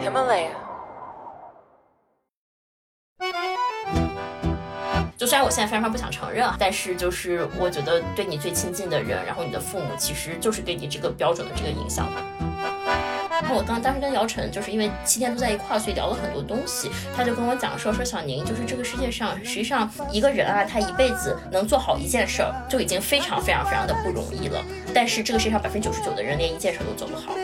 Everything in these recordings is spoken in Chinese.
Himalaya. 就虽然我现在非常非常不想承认啊，但是就是我觉得对你最亲近的人，然后你的父母，其实就是对你这个标准的这个影响。然后我刚当时跟姚晨，就是因为七天都在一块儿，所以聊了很多东西。他就跟我讲说，说小宁，就是这个世界上，实际上一个人啊，他一辈子能做好一件事儿，就已经非常非常非常的不容易了。但是这个世界上百分之九十九的人连一件事儿都做不好。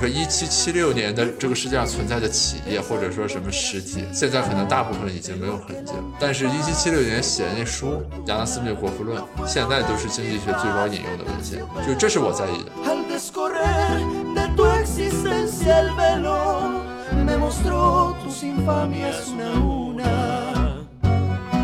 说一七七六年的这个世界上存在的企业或者说什么实体，现在可能大部分已经没有痕迹了。但是，一七七六年写的那书《亚当斯密国富论》，现在都是经济学最高引用的文献，就这是我在意的。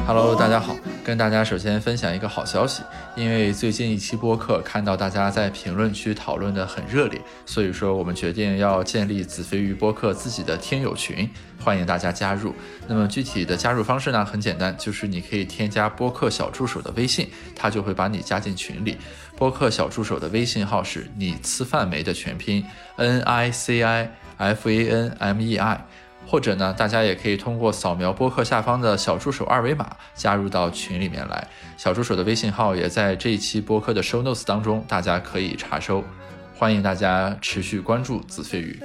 Hello，大家好，跟大家首先分享一个好消息，因为最近一期播客看到大家在评论区讨论的很热烈，所以说我们决定要建立子非鱼播客自己的听友群，欢迎大家加入。那么具体的加入方式呢，很简单，就是你可以添加播客小助手的微信，他就会把你加进群里。播客小助手的微信号是你吃饭没的全拼 N I C I F A N M E I。或者呢，大家也可以通过扫描播客下方的小助手二维码加入到群里面来。小助手的微信号也在这一期播客的 show notes 当中，大家可以查收。欢迎大家持续关注子非鱼。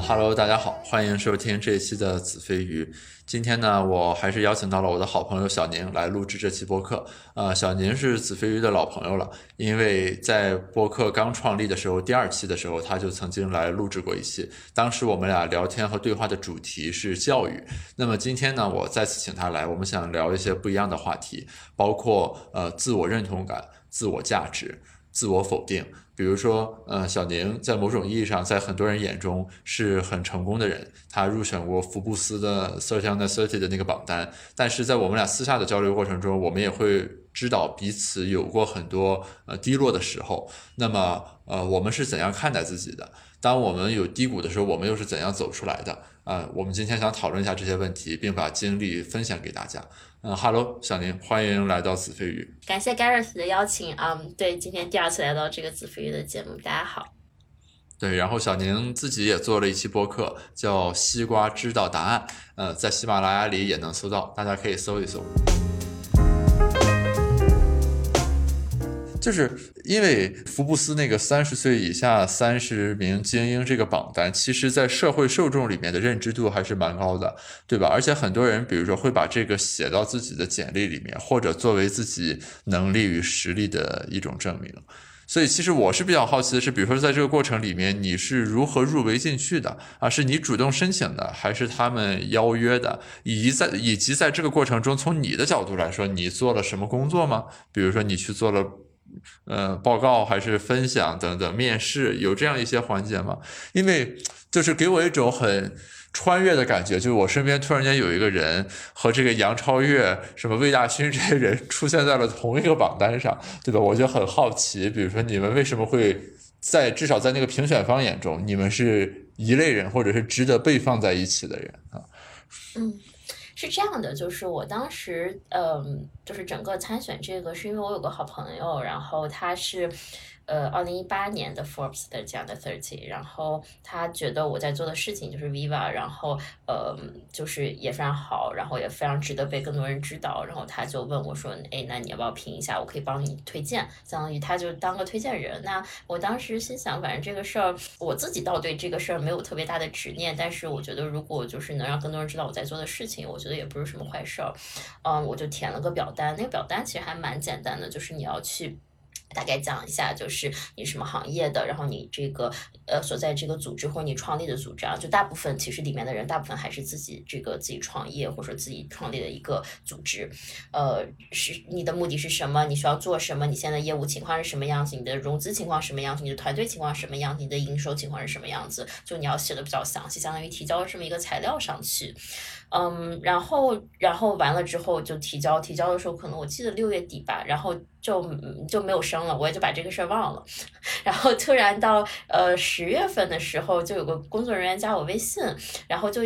哈喽，大家好，欢迎收听这一期的子非鱼。今天呢，我还是邀请到了我的好朋友小宁来录制这期播客。呃，小宁是子非鱼的老朋友了，因为在播客刚创立的时候，第二期的时候，他就曾经来录制过一期。当时我们俩聊天和对话的主题是教育。那么今天呢，我再次请他来，我们想聊一些不一样的话题，包括呃自我认同感、自我价值、自我否定。比如说，呃，小宁在某种意义上，在很多人眼中是很成功的人，他入选过福布斯的 Thirty Under Thirty 的那个榜单。但是在我们俩私下的交流过程中，我们也会知道彼此有过很多呃低落的时候。那么，呃，我们是怎样看待自己的？当我们有低谷的时候，我们又是怎样走出来的？啊、我们今天想讨论一下这些问题，并把经历分享给大家。嗯哈喽，小宁，欢迎来到子非鱼。感谢 Gareth 的邀请啊、嗯，对，今天第二次来到这个子非鱼的节目，大家好。对，然后小宁自己也做了一期播客，叫《西瓜知道答案》，呃，在喜马拉雅里也能搜到，大家可以搜一搜。就是因为福布斯那个三十岁以下三十名精英这个榜单，其实在社会受众里面的认知度还是蛮高的，对吧？而且很多人，比如说会把这个写到自己的简历里面，或者作为自己能力与实力的一种证明。所以，其实我是比较好奇的是，比如说在这个过程里面，你是如何入围进去的啊？是你主动申请的，还是他们邀约的？以及在以及在这个过程中，从你的角度来说，你做了什么工作吗？比如说你去做了。呃，报告还是分享等等，面试有这样一些环节吗？因为就是给我一种很穿越的感觉，就是我身边突然间有一个人和这个杨超越、什么魏大勋这些人出现在了同一个榜单上，对吧？我就很好奇，比如说你们为什么会在至少在那个评选方眼中，你们是一类人，或者是值得被放在一起的人啊？嗯，是这样的，就是我当时，嗯，就是整个参选这个，是因为我有个好朋友，然后他是。呃，二零一八年的 Forbes 的这样的 Thirty，然后他觉得我在做的事情就是 Viva，然后呃，就是也非常好，然后也非常值得被更多人知道，然后他就问我说，哎，那你要不要评一下？我可以帮你推荐，相当于他就当个推荐人。那我当时心想，反正这个事儿，我自己倒对这个事儿没有特别大的执念，但是我觉得如果就是能让更多人知道我在做的事情，我觉得也不是什么坏事儿。嗯，我就填了个表单，那个表单其实还蛮简单的，就是你要去。大概讲一下，就是你什么行业的，然后你这个呃所在这个组织或你创立的组织啊，就大部分其实里面的人大部分还是自己这个自己创业或者说自己创立的一个组织，呃，是你的目的是什么？你需要做什么？你现在业务情况是什么样子？你的融资情况什么样子？你的团队情况什么样子？你的营收情况是什么样子？就你要写的比较详细，相当于提交这么一个材料上去。嗯，然后然后完了之后就提交，提交的时候可能我记得六月底吧，然后就就没有生了，我也就把这个事儿忘了。然后突然到呃十月份的时候，就有个工作人员加我微信，然后就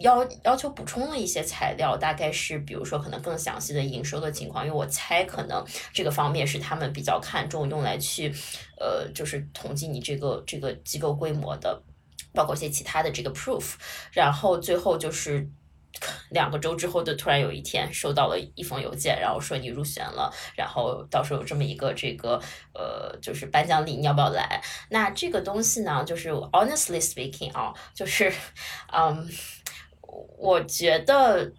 要要求补充了一些材料，大概是比如说可能更详细的营收的情况，因为我猜可能这个方面是他们比较看重用来去呃就是统计你这个这个机构规模的。包括一些其他的这个 proof，然后最后就是两个周之后就突然有一天收到了一封邮件，然后说你入选了，然后到时候有这么一个这个呃就是颁奖礼，你要不要来？那这个东西呢，就是 honestly speaking 啊，就是嗯，我觉得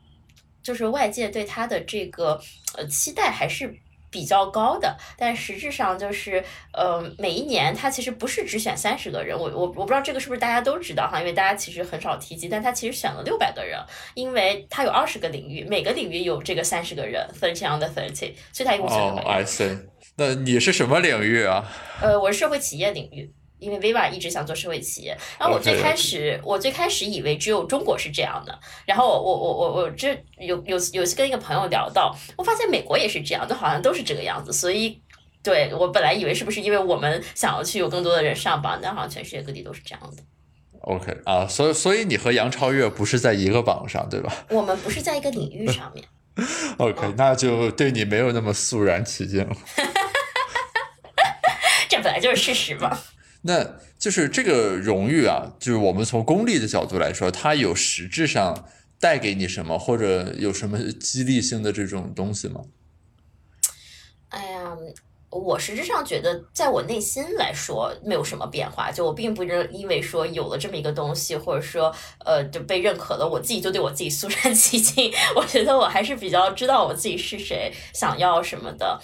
就是外界对他的这个呃期待还是。比较高的，但实质上就是，呃，每一年他其实不是只选三十个人，我我我不知道这个是不是大家都知道哈，因为大家其实很少提及，但他其实选了六百个人，因为他有二十个领域，每个领域有这个三十个人，thirty on the thirty，所以他一共选了。哦，I see。那你是什么领域啊？呃，我是社会企业领域。因为 Viva 一直想做社会企业，然后我最开始我最开始以为只有中国是这样的，然后我我我我这有有有次跟一个朋友聊到，我发现美国也是这样，都好像都是这个样子，所以对我本来以为是不是因为我们想要去有更多的人上榜，但好像全世界各地都是这样的。OK 啊，所以所以你和杨超越不是在一个榜上对吧？我们不是在一个领域上面。OK，那就对你没有那么肃然起敬了。这本来就是事实嘛。那就是这个荣誉啊，就是我们从功利的角度来说，它有实质上带给你什么，或者有什么激励性的这种东西吗？哎呀。我实质上觉得，在我内心来说没有什么变化，就我并不认因为说有了这么一个东西，或者说呃就被认可了，我自己就对我自己肃然 起敬。我觉得我还是比较知道我自己是谁，想要什么的。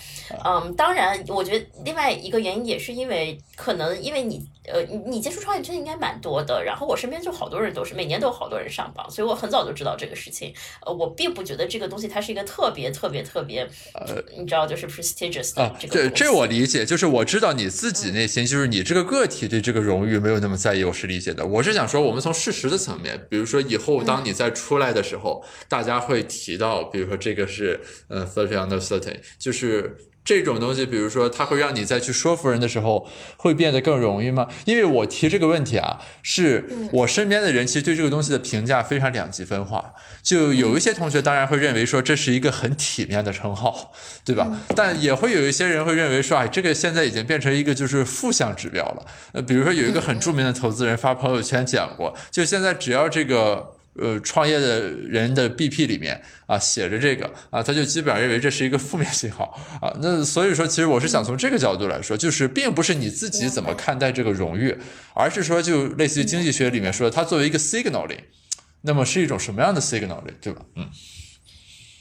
嗯，当然，我觉得另外一个原因也是因为可能因为你呃你你接触创业圈应该蛮多的，然后我身边就好多人都是每年都有好多人上榜，所以我很早就知道这个事情。呃，我并不觉得这个东西它是一个特别特别特别呃你知道就是 prestigious 的这个。这我理解，就是我知道你自己内心，就是你这个个体对这个荣誉没有那么在意，我是理解的。我是想说，我们从事实的层面，比如说以后当你再出来的时候，大家会提到，比如说这个是呃 thirty under thirty，就是。这种东西，比如说，它会让你再去说服人的时候，会变得更容易吗？因为我提这个问题啊，是我身边的人其实对这个东西的评价非常两极分化。就有一些同学当然会认为说这是一个很体面的称号，对吧？但也会有一些人会认为说，哎，这个现在已经变成一个就是负向指标了。呃，比如说有一个很著名的投资人发朋友圈讲过，就现在只要这个。呃，创业的人的 BP 里面啊写着这个啊，他就基本上认为这是一个负面信号 啊。那所以说，其实我是想从这个角度来说，就是并不是你自己怎么看待这个荣誉，而是说就类似于经济学里面说的，它作为一个 signaling，那么是一种什么样的 signaling，对吧？嗯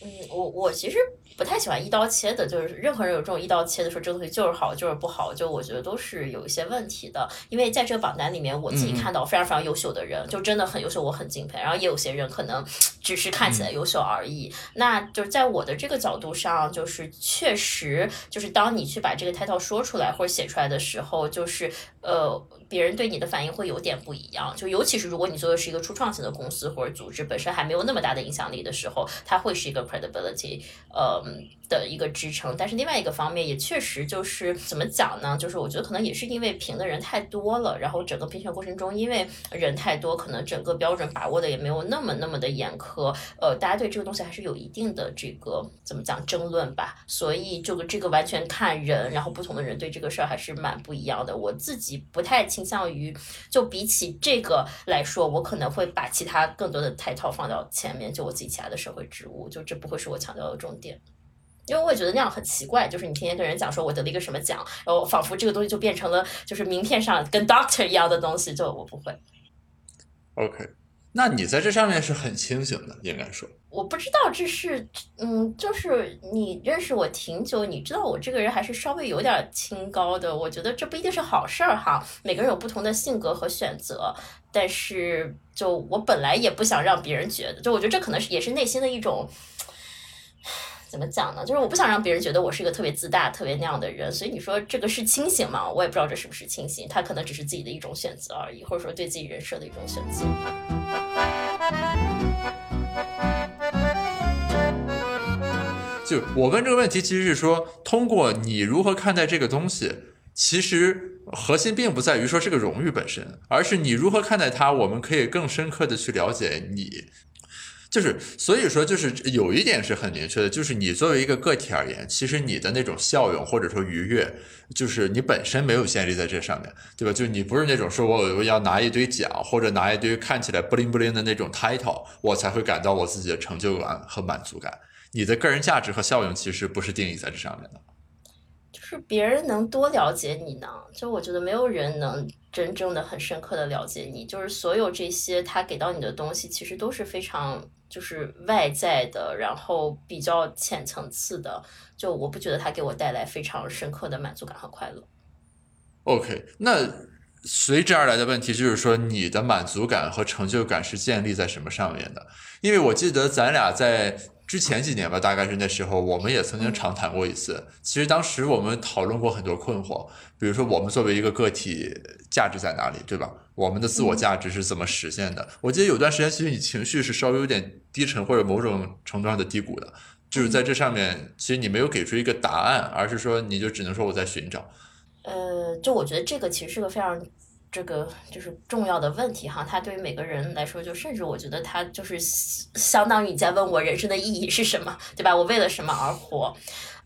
嗯，我我其实。不太喜欢一刀切的，就是任何人有这种一刀切的说这个东西就是好就是不好，就我觉得都是有一些问题的。因为在这个榜单里面，我自己看到非常非常优秀的人，就真的很优秀，我很敬佩。然后也有些人可能只是看起来优秀而已。那就是在我的这个角度上，就是确实就是当你去把这个 title 说出来或者写出来的时候，就是呃，别人对你的反应会有点不一样。就尤其是如果你做的是一个初创型的公司或者组织，本身还没有那么大的影响力的时候，它会是一个 credibility，呃。的一个支撑，但是另外一个方面也确实就是怎么讲呢？就是我觉得可能也是因为评的人太多了，然后整个评选过程中，因为人太多，可能整个标准把握的也没有那么那么的严苛。呃，大家对这个东西还是有一定的这个怎么讲争论吧。所以这个这个完全看人，然后不同的人对这个事儿还是蛮不一样的。我自己不太倾向于，就比起这个来说，我可能会把其他更多的抬头放到前面，就我自己其他的社会职务，就这不会是我强调的重点。因为我也觉得那样很奇怪，就是你天天跟人讲说我得了一个什么奖，然后仿佛这个东西就变成了就是名片上跟 doctor 一样的东西，就我不会。OK，那你在这上面是很清醒的，应该说。我不知道这是，嗯，就是你认识我挺久，你知道我这个人还是稍微有点清高的。我觉得这不一定是好事儿哈，每个人有不同的性格和选择，但是就我本来也不想让别人觉得，就我觉得这可能是也是内心的一种。怎么讲呢？就是我不想让别人觉得我是一个特别自大、特别那样的人，所以你说这个是清醒吗？我也不知道这是不是清醒，他可能只是自己的一种选择而已，或者说对自己人设的一种选择。就我问这个问题，其实是说，通过你如何看待这个东西，其实核心并不在于说这个荣誉本身，而是你如何看待它，我们可以更深刻的去了解你。就是所以说，就是有一点是很明确的，就是你作为一个个体而言，其实你的那种效用或者说愉悦，就是你本身没有建立在这上面，对吧？就你不是那种说我我要拿一堆奖或者拿一堆看起来不灵不灵的那种 title，我才会感到我自己的成就感和满足感。你的个人价值和效用其实不是定义在这上面的。就是别人能多了解你呢？就我觉得没有人能真正的很深刻的了解你。就是所有这些他给到你的东西，其实都是非常就是外在的，然后比较浅层次的。就我不觉得它给我带来非常深刻的满足感和快乐。OK，那随之而来的问题就是说，你的满足感和成就感是建立在什么上面的？因为我记得咱俩在之前几年吧，大概是那时候，我们也曾经长谈过一次。其实当时我们讨论过很多困惑，比如说我们作为一个个体，价值在哪里，对吧？我们的自我价值是怎么实现的？我记得有段时间，其实你情绪是稍微有点低沉，或者某种程度上的低谷的。就是在这上面，其实你没有给出一个答案，而是说你就只能说我在寻找。呃，就我觉得这个其实是个非常这个就是重要的问题哈，它对于每个人来说，就甚至我觉得它就是相当于你在问我人生的意义是什么，对吧？我为了什么而活？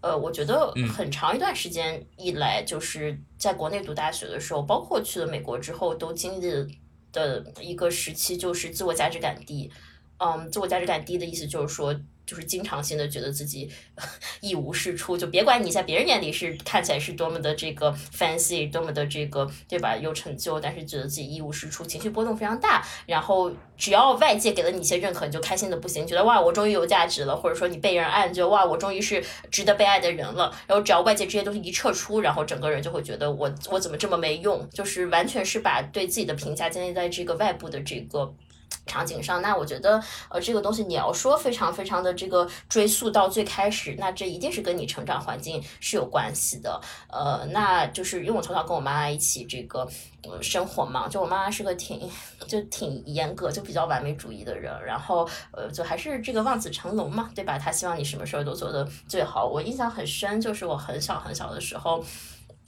呃，我觉得很长一段时间以来，就是在国内读大学的时候，包括去了美国之后，都经历的一个时期，就是自我价值感低。嗯，自我价值感低的意思就是说，就是经常性的觉得自己一无是处，就别管你在别人眼里是看起来是多么的这个 fancy，多么的这个对吧有成就，但是觉得自己一无是处，情绪波动非常大。然后只要外界给了你一些认可，你就开心的不行，觉得哇我终于有价值了，或者说你被人爱，就哇我终于是值得被爱的人了。然后只要外界这些东西一撤出，然后整个人就会觉得我我怎么这么没用，就是完全是把对自己的评价建立在这个外部的这个。场景上，那我觉得，呃，这个东西你要说非常非常的这个追溯到最开始，那这一定是跟你成长环境是有关系的。呃，那就是因为我从小跟我妈妈一起这个呃生活嘛，就我妈妈是个挺就挺严格，就比较完美主义的人，然后呃，就还是这个望子成龙嘛，对吧？她希望你什么事儿都做得最好。我印象很深，就是我很小很小的时候。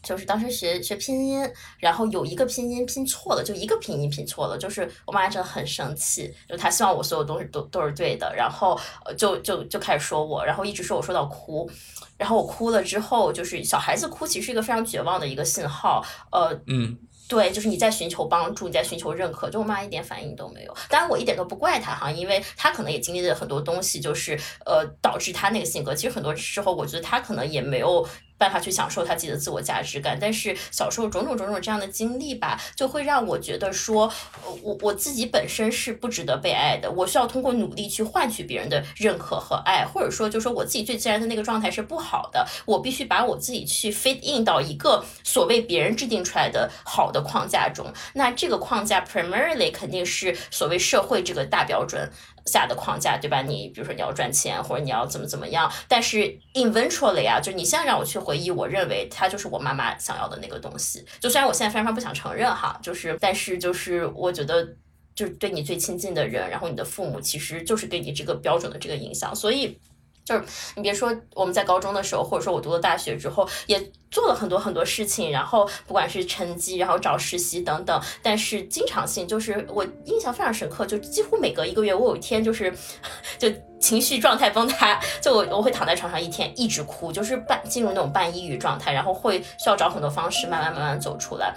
就是当时学学拼音，然后有一个拼音拼错了，就一个拼音拼错了，就是我妈真的很生气，就她希望我所有东西都都是对的，然后呃就就就开始说我，然后一直说我说到哭，然后我哭了之后，就是小孩子哭其实是一个非常绝望的一个信号，呃嗯，对，就是你在寻求帮助，你在寻求认可，就我妈一点反应都没有。当然，我一点都不怪她哈，因为她可能也经历了很多东西，就是呃导致她那个性格。其实很多时候，我觉得她可能也没有办法去享受他自己的自我价值感。但是小时候种种种种这样的经历吧，就会让我觉得说，我我自己本身是不值得被爱的，我需要通过努力去换取别人的认可和爱，或者说，就说我自己最自然的那个状态是不好的，我必须把我自己去 fit in 到一个所谓别人制定出来的好的框架中。那这个框架 primarily 肯定是所谓社会这个大标准下的框架，对吧？你比如说你要赚钱，或者你要怎么怎么样，但是 eventually 啊，就你现在让我去回忆，我认为它就是我妈妈想要的那个东西。就虽然我现在非常不想承认哈，就是但是就是我觉得。就是对你最亲近的人，然后你的父母其实就是对你这个标准的这个影响，所以就是你别说我们在高中的时候，或者说我读了大学之后，也做了很多很多事情，然后不管是成绩，然后找实习等等，但是经常性就是我印象非常深刻，就几乎每隔一个月，我有一天就是 就情绪状态崩塌，就我我会躺在床上一天一直哭，就是半进入那种半抑郁状态，然后会需要找很多方式慢慢慢慢走出来。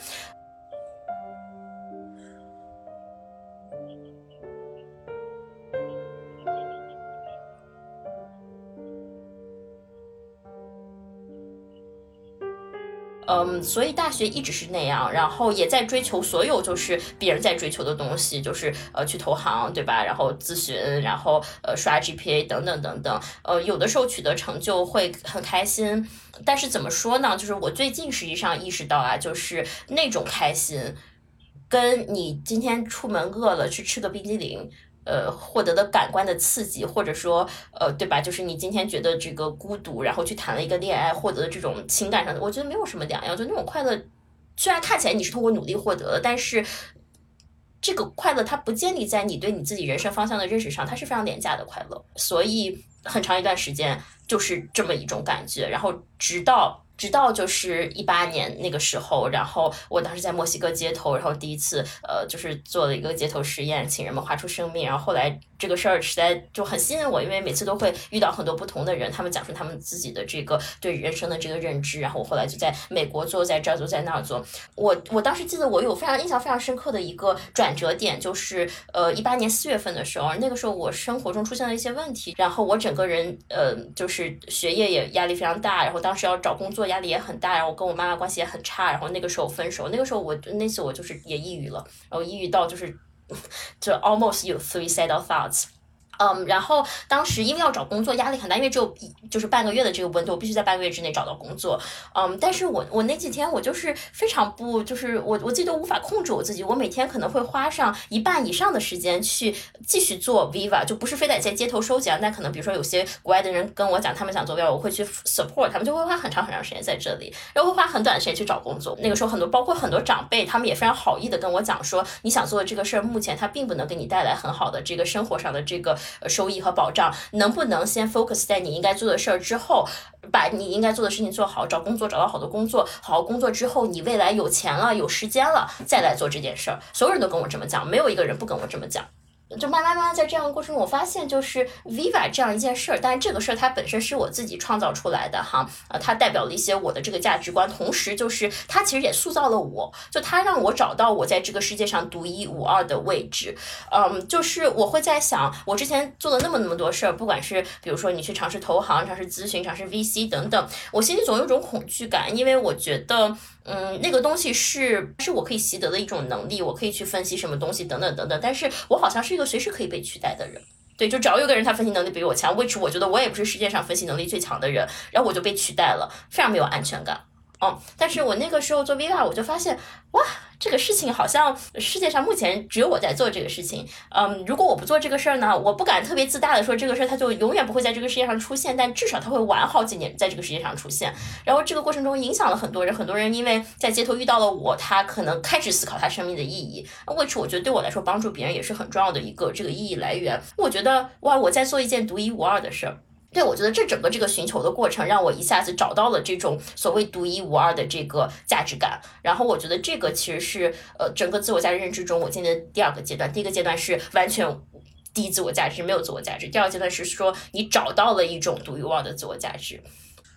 嗯，所以大学一直是那样，然后也在追求所有就是别人在追求的东西，就是呃去投行，对吧？然后咨询，然后呃刷 GPA 等等等等，呃有的时候取得成就会很开心，但是怎么说呢？就是我最近实际上意识到啊，就是那种开心，跟你今天出门饿了去吃个冰激凌。呃，获得的感官的刺激，或者说，呃，对吧？就是你今天觉得这个孤独，然后去谈了一个恋爱，获得的这种情感上的，我觉得没有什么两样。就那种快乐，虽然看起来你是通过努力获得的，但是这个快乐它不建立在你对你自己人生方向的认识上，它是非常廉价的快乐。所以很长一段时间就是这么一种感觉，然后直到。直到就是一八年那个时候，然后我当时在墨西哥街头，然后第一次呃，就是做了一个街头实验，请人们画出生命。然后后来这个事儿实在就很吸引我，因为每次都会遇到很多不同的人，他们讲述他们自己的这个对人生的这个认知。然后我后来就在美国做，在这儿做，在那儿做。我我当时记得我有非常印象非常深刻的一个转折点，就是呃一八年四月份的时候，那个时候我生活中出现了一些问题，然后我整个人呃就是学业也压力非常大，然后当时要找工作。压力也很大，然后我跟我妈妈关系也很差，然后那个时候分手，那个时候我那次我就是也抑郁了，然后抑郁到就是 就 almost 有 suicidal thoughts。嗯，然后当时因为要找工作，压力很大，因为只有一就是半个月的这个温度，我必须在半个月之内找到工作。嗯，但是我我那几天我就是非常不，就是我我自己都无法控制我自己，我每天可能会花上一半以上的时间去继续做 Viva，就不是非得在街头收集啊，但可能比如说有些国外的人跟我讲他们想做 Viva，我会去 support 他们，就会花很长很长时间在这里，然后会花很短的时间去找工作。那个时候很多包括很多长辈，他们也非常好意的跟我讲说，你想做的这个事儿，目前它并不能给你带来很好的这个生活上的这个。收益和保障，能不能先 focus 在你应该做的事儿之后，把你应该做的事情做好，找工作找到好的工作，好好工作之后，你未来有钱了，有时间了，再来做这件事儿。所有人都跟我这么讲，没有一个人不跟我这么讲。就慢慢慢慢在这样的过程中，我发现就是 Viva 这样一件事儿，但是这个事儿它本身是我自己创造出来的哈，呃，它代表了一些我的这个价值观，同时就是它其实也塑造了我，就它让我找到我在这个世界上独一无二的位置，嗯，就是我会在想，我之前做了那么那么多事儿，不管是比如说你去尝试投行、尝试咨询、尝试 VC 等等，我心里总有种恐惧感，因为我觉得。嗯，那个东西是是我可以习得的一种能力，我可以去分析什么东西等等等等。但是我好像是个随时可以被取代的人，对，就只要有个人他分析能力比我强，which 我觉得我也不是世界上分析能力最强的人，然后我就被取代了，非常没有安全感。嗯，但是我那个时候做 Viva，我就发现，哇，这个事情好像世界上目前只有我在做这个事情。嗯，如果我不做这个事儿呢，我不敢特别自大的说这个事儿它就永远不会在这个世界上出现，但至少它会晚好几年在这个世界上出现。然后这个过程中影响了很多人，很多人因为在街头遇到了我，他可能开始思考他生命的意义。which 我觉得对我来说帮助别人也是很重要的一个这个意义来源。我觉得哇，我在做一件独一无二的事儿。对，我觉得这整个这个寻求的过程，让我一下子找到了这种所谓独一无二的这个价值感。然后我觉得这个其实是呃整个自我价值认知中我进的第二个阶段。第一个阶段是完全低自我价值，没有自我价值；第二个阶段是说你找到了一种独一无二的自我价值。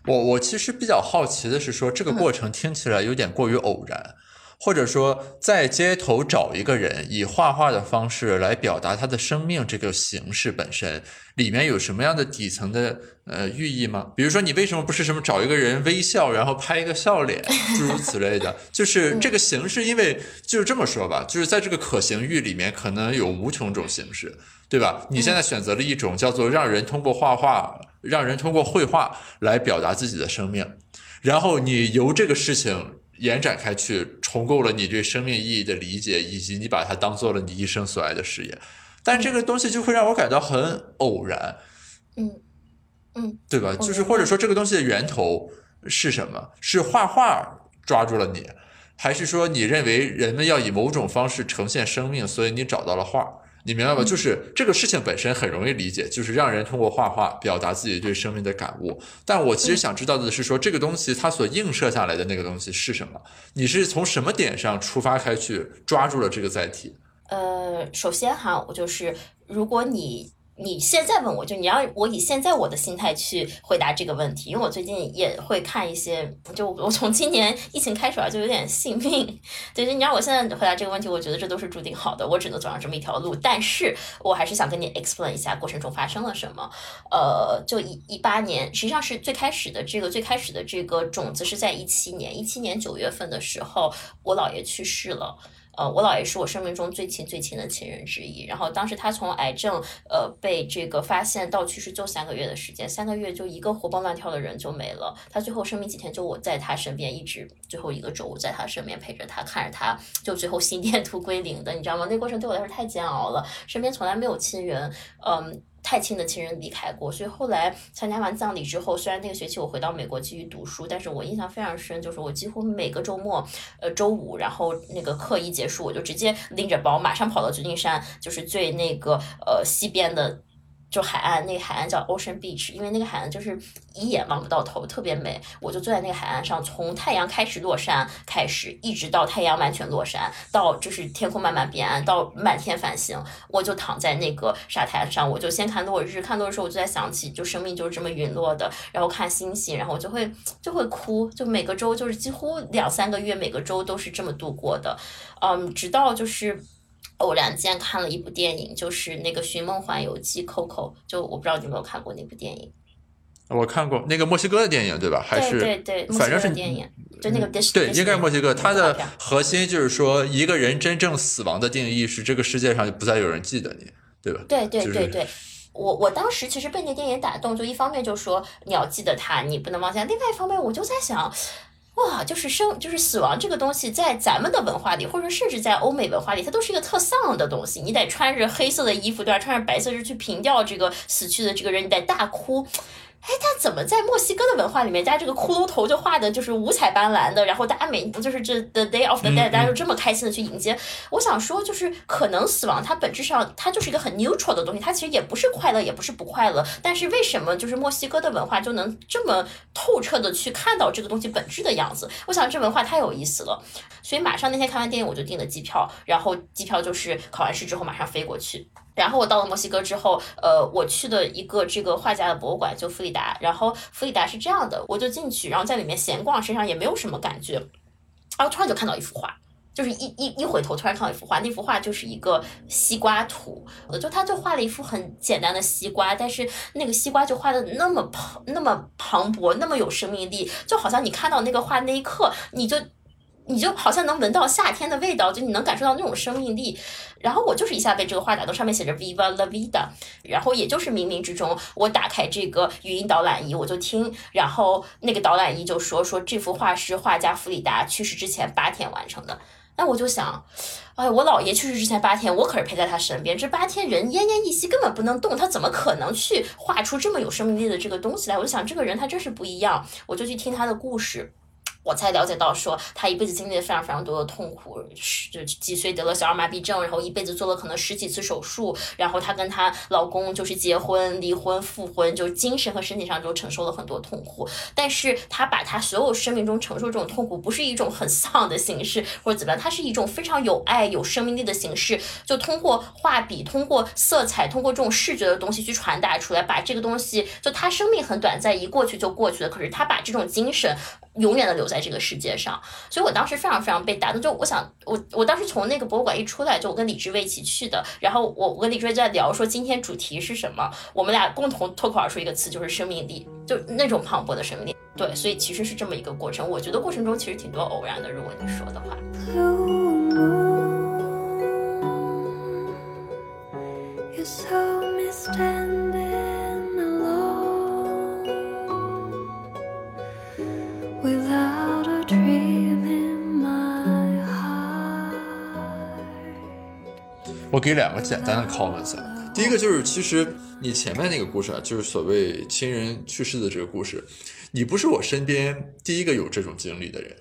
我我其实比较好奇的是说，这个过程听起来有点过于偶然。或者说，在街头找一个人，以画画的方式来表达他的生命，这个形式本身里面有什么样的底层的呃寓意吗？比如说，你为什么不是什么找一个人微笑，然后拍一个笑脸，诸如此类的？就是这个形式，因为就是这么说吧，就是在这个可行域里面，可能有无穷种形式，对吧？你现在选择了一种叫做让人通过画画，让人通过绘画来表达自己的生命，然后你由这个事情。延展开去，重构了你对生命意义的理解，以及你把它当做了你一生所爱的事业。但这个东西就会让我感到很偶然，嗯嗯，对吧？就是或者说这个东西的源头是什么？是画画抓住了你，还是说你认为人们要以某种方式呈现生命，所以你找到了画？你明白吗？就是这个事情本身很容易理解，就是让人通过画画表达自己对生命的感悟。但我其实想知道的是，说这个东西它所映射下来的那个东西是什么？你是从什么点上出发开去抓住了这个载体？呃，首先哈，我就是如果你。你现在问我就你要我以现在我的心态去回答这个问题，因为我最近也会看一些，就我从今年疫情开始啊，就有点信命。对，就你让我现在回答这个问题，我觉得这都是注定好的，我只能走上这么一条路。但是我还是想跟你 explain 一下过程中发生了什么。呃，就一一八年，实际上是最开始的这个最开始的这个种子是在一七年，一七年九月份的时候，我姥爷去世了。呃，我姥爷是我生命中最亲最亲的亲人之一。然后当时他从癌症呃被这个发现到去世就三个月的时间，三个月就一个活蹦乱跳的人就没了。他最后生命几天就我在他身边，一直最后一个周在他身边陪着他，看着他就最后心电图归零的，你知道吗？那过程对我来说太煎熬了，身边从来没有亲人，嗯。太亲的亲人离开过，所以后来参加完葬礼之后，虽然那个学期我回到美国继续读书，但是我印象非常深，就是我几乎每个周末，呃，周五，然后那个课一结束，我就直接拎着包，马上跑到旧金山，就是最那个呃西边的。就海岸，那个海岸叫 Ocean Beach，因为那个海岸就是一眼望不到头，特别美。我就坐在那个海岸上，从太阳开始落山开始，一直到太阳完全落山，到就是天空慢慢变暗，到满天繁星，我就躺在那个沙滩上，我就先看落日，看落日的时候我就在想起，就生命就是这么陨落的，然后看星星，然后我就会就会哭，就每个周就是几乎两三个月，每个周都是这么度过的，嗯，直到就是。偶然间看了一部电影，就是那个《寻梦环游记》Coco，就我不知道你有没有看过那部电影。我看过那个墨西哥的电影，对吧？还是对对对，反正是电影，就那个对，应该是墨西哥。它的核心就是说，一个人真正死亡的定义是这个世界上就不再有人记得你，对吧？对对对对，我我当时其实被那电影打动，就一方面就说你要记得他，你不能忘记；另外一方面，我就在想。哇，就是生，就是死亡这个东西，在咱们的文化里，或者说甚至在欧美文化里，它都是一个特丧的东西。你得穿着黑色的衣服，对吧？穿着白色就去凭吊这个死去的这个人，你得大哭。哎，他怎么在墨西哥的文化里面，大家这个骷髅头就画的就是五彩斑斓的，然后大家每就是这 The Day of the Dead，大家就这么开心的去迎接。我想说，就是可能死亡它本质上它就是一个很 neutral 的东西，它其实也不是快乐，也不是不快乐。但是为什么就是墨西哥的文化就能这么透彻的去看到这个东西本质的样子？我想这文化太有意思了，所以马上那天看完电影我就订了机票，然后机票就是考完试之后马上飞过去。然后我到了墨西哥之后，呃，我去的一个这个画家的博物馆，就弗里达。然后弗里达是这样的，我就进去，然后在里面闲逛，身上也没有什么感觉，然后突然就看到一幅画，就是一一一回头，突然看到一幅画，那幅画就是一个西瓜图，就他就画了一幅很简单的西瓜，但是那个西瓜就画的那么磅那么磅礴，那么有生命力，就好像你看到那个画那一刻，你就。你就好像能闻到夏天的味道，就你能感受到那种生命力。然后我就是一下被这个画打动，上面写着 Viva la vida。然后也就是冥冥之中，我打开这个语音导览仪，我就听，然后那个导览仪就说说这幅画是画家弗里达去世之前八天完成的。那我就想，哎，我姥爷去世之前八天，我可是陪在他身边，这八天人奄奄一息，根本不能动，他怎么可能去画出这么有生命力的这个东西来？我就想，这个人他真是不一样。我就去听他的故事。我才了解到，说她一辈子经历了非常非常多的痛苦，就几岁得了小儿麻痹症，然后一辈子做了可能十几次手术，然后她跟她老公就是结婚、离婚、复婚，就精神和身体上都承受了很多痛苦。但是她把她所有生命中承受这种痛苦，不是一种很丧的形式或者怎么样，它是一种非常有爱、有生命力的形式，就通过画笔、通过色彩、通过这种视觉的东西去传达出来，把这个东西，就她生命很短暂，一过去就过去了，可是她把这种精神永远的留。在这个世界上，所以我当时非常非常被打动。就我想，我我当时从那个博物馆一出来，就我跟李志威一起去的。然后我我跟李志威在聊说今天主题是什么，我们俩共同脱口而出一个词，就是生命力，就那种磅礴的生命力。对，所以其实是这么一个过程。我觉得过程中其实挺多偶然的，如果你说的话。我给两个简单的 comments，第一个就是其实你前面那个故事啊，就是所谓亲人去世的这个故事，你不是我身边第一个有这种经历的人。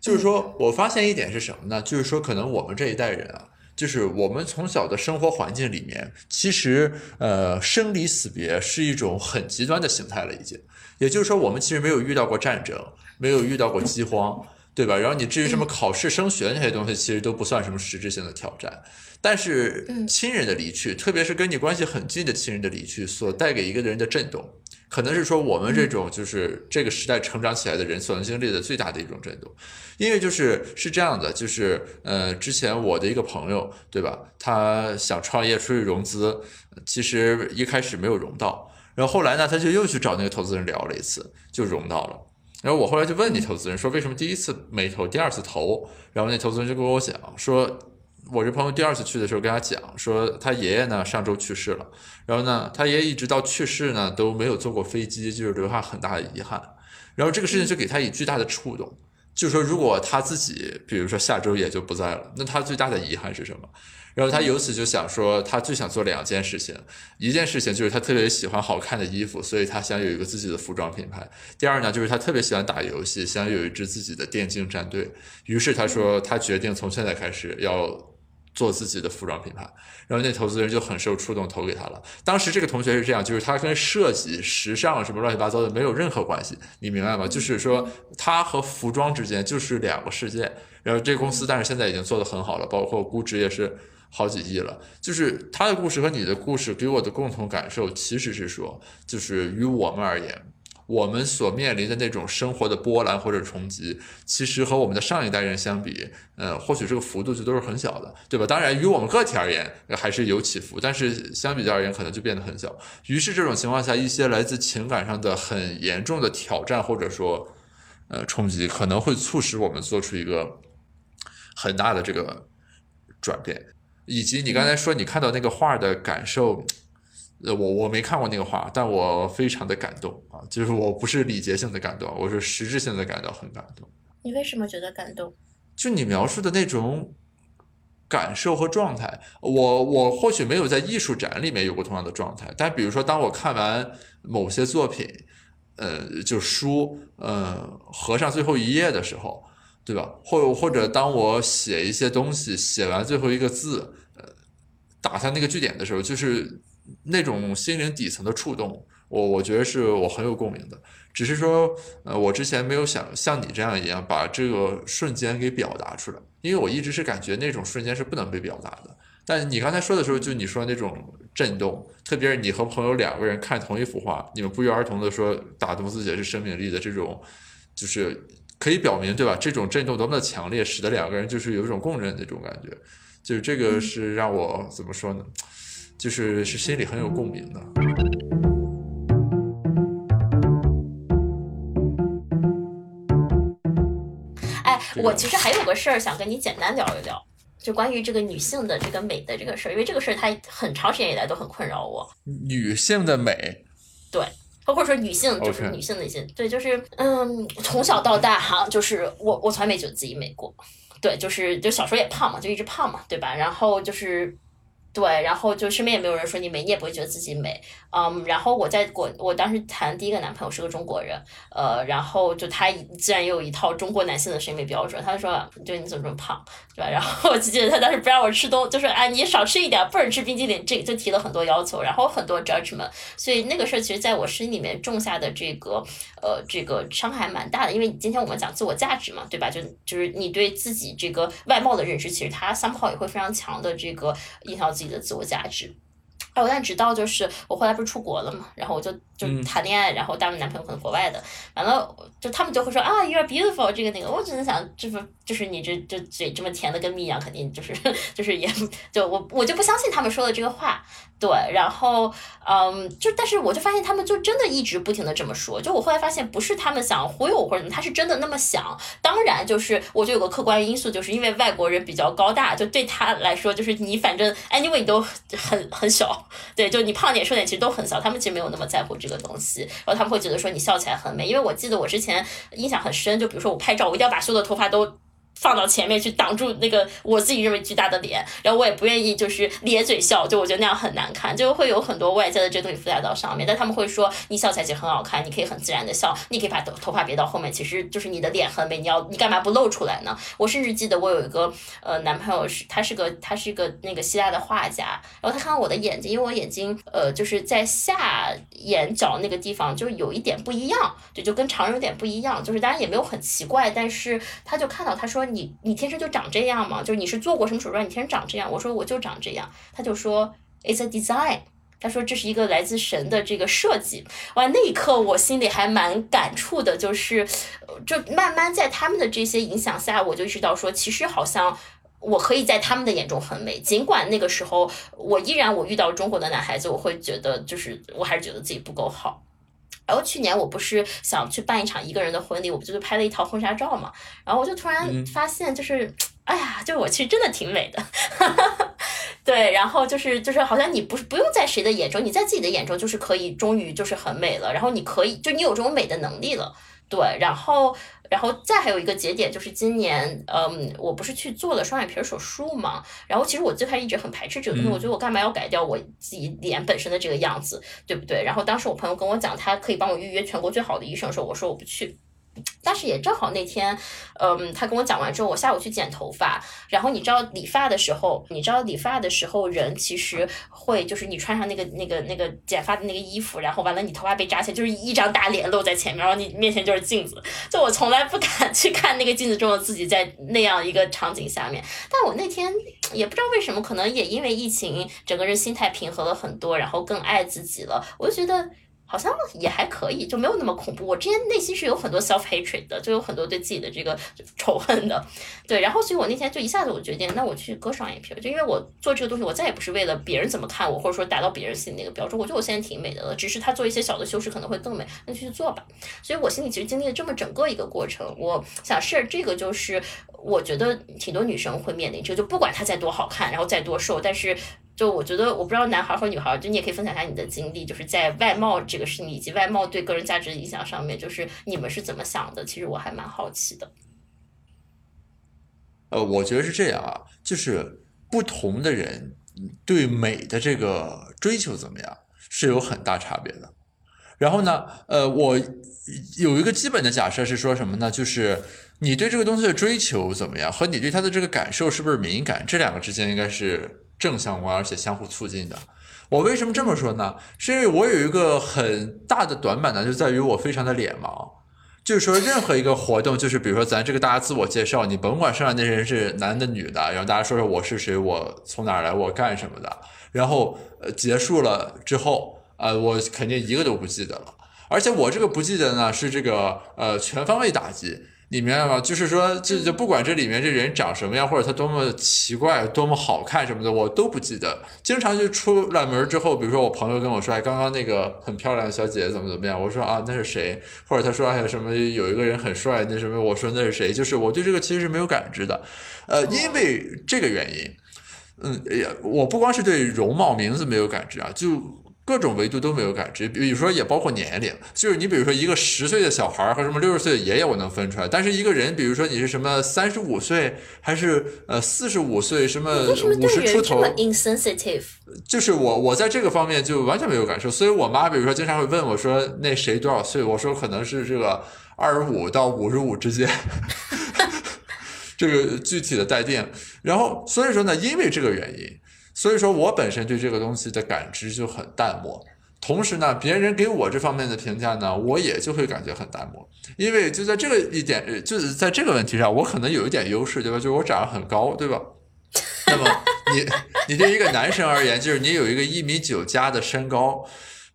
就是说我发现一点是什么呢？就是说可能我们这一代人啊，就是我们从小的生活环境里面，其实呃生离死别是一种很极端的形态了已经。也就是说我们其实没有遇到过战争，没有遇到过饥荒，对吧？然后你至于什么考试升学那些东西，其实都不算什么实质性的挑战。但是亲人的离去，特别是跟你关系很近的亲人的离去，所带给一个人的震动，可能是说我们这种就是这个时代成长起来的人所能经历的最大的一种震动。因为就是是这样的，就是呃，之前我的一个朋友，对吧？他想创业出去融资，其实一开始没有融到，然后后来呢，他就又去找那个投资人聊了一次，就融到了。然后我后来就问那投资人说，为什么第一次没投，第二次投？然后那投资人就跟我讲说。我这朋友第二次去的时候跟他讲说，他爷爷呢上周去世了，然后呢，他爷爷一直到去世呢都没有坐过飞机，就是留下很大的遗憾。然后这个事情就给他以巨大的触动，就是说如果他自己，比如说下周也就不在了，那他最大的遗憾是什么？然后他由此就想说，他最想做两件事情，一件事情就是他特别喜欢好看的衣服，所以他想有一个自己的服装品牌。第二呢，就是他特别喜欢打游戏，想有一支自己的电竞战队。于是他说，他决定从现在开始要做自己的服装品牌。然后那投资人就很受触动，投给他了。当时这个同学是这样，就是他跟设计、时尚什么乱七八糟的没有任何关系，你明白吗？就是说他和服装之间就是两个世界。然后这个公司，但是现在已经做得很好了，包括估值也是。好几亿了，就是他的故事和你的故事给我的共同感受，其实是说，就是于我们而言，我们所面临的那种生活的波澜或者冲击，其实和我们的上一代人相比，呃，或许这个幅度就都是很小的，对吧？当然，于我们个体而言还是有起伏，但是相比较而言，可能就变得很小。于是这种情况下，一些来自情感上的很严重的挑战或者说，呃，冲击，可能会促使我们做出一个很大的这个转变。以及你刚才说你看到那个画的感受，呃，我我没看过那个画，但我非常的感动啊，就是我不是礼节性的感动，我是实质性的感到很感动。你为什么觉得感动？就你描述的那种感受和状态，我我或许没有在艺术展里面有过同样的状态，但比如说当我看完某些作品，呃，就书，呃，合上最后一页的时候。对吧？或或者当我写一些东西，写完最后一个字，呃，打下那个句点的时候，就是那种心灵底层的触动，我我觉得是我很有共鸣的。只是说，呃，我之前没有想像你这样一样把这个瞬间给表达出来，因为我一直是感觉那种瞬间是不能被表达的。但你刚才说的时候，就你说那种震动，特别是你和朋友两个人看同一幅画，你们不约而同的说打动自己是生命力的这种，就是。可以表明，对吧？这种震动多么的强烈，使得两个人就是有一种共振那种感觉，就是这个是让我怎么说呢？就是是心里很有共鸣的。哎，我其实还有个事儿想跟你简单聊一聊，就关于这个女性的这个美的这个事儿，因为这个事儿它很长时间以来都很困扰我。女性的美，对。包括说女性，就是女性的一些，对，就是嗯，从小到大哈，就是我我从来没觉得自己美过，对，就是就小时候也胖嘛，就一直胖嘛，对吧？然后就是。对，然后就身边也没有人说你美，你也不会觉得自己美，嗯，然后我在国，我当时谈第一个男朋友是个中国人，呃，然后就他自然也有一套中国男性的审美标准，他就说，就你怎么这么胖，对吧？然后我就记得他当时不让我吃东，就说，哎，你少吃一点，不准吃冰激凌，这就提了很多要求，然后很多 judgment，所以那个事儿其实在我心里面种下的这个，呃，这个伤害蛮大的，因为今天我们讲自我价值嘛，对吧？就就是你对自己这个外貌的认知，其实它三好也会非常强的这个影响自己。的自我价值，哦，但直到就是我后来不是出国了嘛，然后我就就谈恋爱，然后当男朋友可能国外的，完了就他们就会说啊，you are beautiful，这个那个，我只能想，就是就是你这这嘴这么甜的跟蜜一样，肯定就是就是也就我我就不相信他们说的这个话。对，然后，嗯，就但是我就发现他们就真的一直不停的这么说，就我后来发现不是他们想忽悠我或者他是真的那么想。当然，就是我就有个客观因素，就是因为外国人比较高大，就对他来说，就是你反正 anyway 你都很很小，对，就你胖点瘦点其实都很小，他们其实没有那么在乎这个东西。然后他们会觉得说你笑起来很美，因为我记得我之前印象很深，就比如说我拍照，我一定要把所有的头发都。放到前面去挡住那个我自己认为巨大的脸，然后我也不愿意就是咧嘴笑，就我觉得那样很难看，就会有很多外在的这东西附加到上面。但他们会说你笑起来其实很好看，你可以很自然的笑，你可以把头头发别到后面，其实就是你的脸很美，你要你干嘛不露出来呢？我甚至记得我有一个呃男朋友是他是个他是个那个希腊的画家，然后他看到我的眼睛，因为我眼睛呃就是在下眼角那个地方就有一点不一样，对，就跟常人有点不一样，就是当然也没有很奇怪，但是他就看到他说。你你天生就长这样吗？就是你是做过什么手术？你天生长这样？我说我就长这样。他就说 It's a design。他说这是一个来自神的这个设计。哇，那一刻我心里还蛮感触的，就是就慢慢在他们的这些影响下，我就意识到说，其实好像我可以在他们的眼中很美。尽管那个时候我依然我遇到中国的男孩子，我会觉得就是我还是觉得自己不够好。然后去年我不是想去办一场一个人的婚礼，我不就是拍了一套婚纱照嘛？然后我就突然发现，就是哎呀，就是我其实真的挺美的，对。然后就是就是好像你不是不用在谁的眼中，你在自己的眼中就是可以终于就是很美了。然后你可以就你有这种美的能力了。对，然后，然后再还有一个节点就是今年，嗯，我不是去做了双眼皮手术嘛，然后其实我最开始一直很排斥这个东西，我觉得我干嘛要改掉我自己脸本身的这个样子，对不对？然后当时我朋友跟我讲，他可以帮我预约全国最好的医生的时候，我说我不去。但是也正好那天，嗯，他跟我讲完之后，我下午去剪头发，然后你知道理发的时候，你知道理发的时候，人其实会就是你穿上那个那个那个剪发的那个衣服，然后完了你头发被扎起来，就是一张大脸露在前面，然后你面前就是镜子，就我从来不敢 去看那个镜子中的自己在那样一个场景下面，但我那天也不知道为什么，可能也因为疫情，整个人心态平和了很多，然后更爱自己了，我就觉得。好像也还可以，就没有那么恐怖。我之前内心是有很多 self hatred 的，就有很多对自己的这个仇恨的，对。然后，所以我那天就一下子我决定，那我去割双眼皮，就因为我做这个东西，我再也不是为了别人怎么看我，或者说达到别人心里那个标准。我觉得我现在挺美的了，只是他做一些小的修饰可能会更美，那就去做吧。所以我心里其实经历了这么整个一个过程。我想是这个，就是我觉得挺多女生会面临这个，就不管她再多好看，然后再多瘦，但是。就我觉得，我不知道男孩和女孩，就你也可以分享一下你的经历，就是在外貌这个事情以及外貌对个人价值的影响上面，就是你们是怎么想的？其实我还蛮好奇的。呃，我觉得是这样啊，就是不同的人对美的这个追求怎么样是有很大差别的。然后呢，呃，我有一个基本的假设是说什么呢？就是你对这个东西的追求怎么样，和你对它的这个感受是不是敏感，这两个之间应该是。正相关，而且相互促进的。我为什么这么说呢？是因为我有一个很大的短板呢，就在于我非常的脸盲。就是说，任何一个活动，就是比如说咱这个大家自我介绍，你甭管上来那人是男的女的，然后大家说说我是谁，我从哪来，我干什么的，然后呃结束了之后，呃，我肯定一个都不记得了。而且我这个不记得呢，是这个呃全方位打击。你明白吗？就是说，就就不管这里面这人长什么样，或者他多么奇怪、多么好看什么的，我都不记得。经常就出了门之后，比如说我朋友跟我说，哎，刚刚那个很漂亮的小姐姐怎么怎么样？我说啊，那是谁？或者他说哎什么有一个人很帅，那什么？我说那是谁？就是我对这个其实是没有感知的，呃，因为这个原因，嗯，哎呀，我不光是对容貌、名字没有感知啊，就。各种维度都没有感知，比如说也包括年龄，就是你比如说一个十岁的小孩和什么六十岁的爷爷，我能分出来。但是一个人，比如说你是什么三十五岁，还是呃四十五岁，什么五十出头，insensitive，就是我我在这个方面就完全没有感受。所以我妈比如说经常会问我说那谁多少岁，我说可能是这个二十五到五十五之间，这个具体的待定。然后所以说呢，因为这个原因。所以说我本身对这个东西的感知就很淡漠，同时呢，别人给我这方面的评价呢，我也就会感觉很淡漠，因为就在这个一点，就是在这个问题上，我可能有一点优势，对吧？就是我长得很高，对吧？那么你你对一个男生而言，就是你有一个一米九加的身高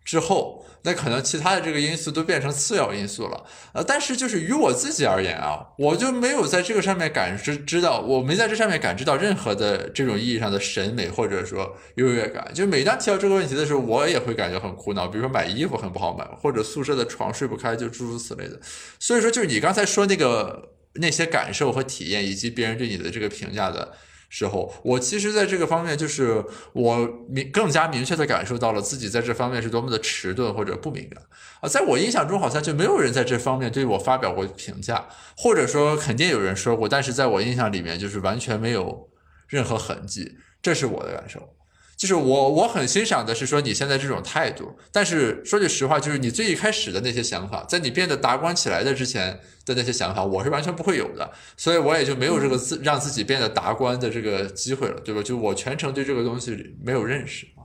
之后。那可能其他的这个因素都变成次要因素了，呃，但是就是于我自己而言啊，我就没有在这个上面感知知道，我没在这上面感知到任何的这种意义上的审美或者说优越感。就每当提到这个问题的时候，我也会感觉很苦恼。比如说买衣服很不好买，或者宿舍的床睡不开，就诸如此类的。所以说，就是你刚才说那个那些感受和体验，以及别人对你的这个评价的。时候，我其实在这个方面，就是我明更加明确的感受到了自己在这方面是多么的迟钝或者不敏感啊！在我印象中，好像就没有人在这方面对我发表过评价，或者说肯定有人说过，但是在我印象里面，就是完全没有任何痕迹，这是我的感受。就是我我很欣赏的是说你现在这种态度，但是说句实话，就是你最一开始的那些想法，在你变得达观起来的之前的那些想法，我是完全不会有的，所以我也就没有这个自让自己变得达观的这个机会了，对吧？就我全程对这个东西没有认识啊。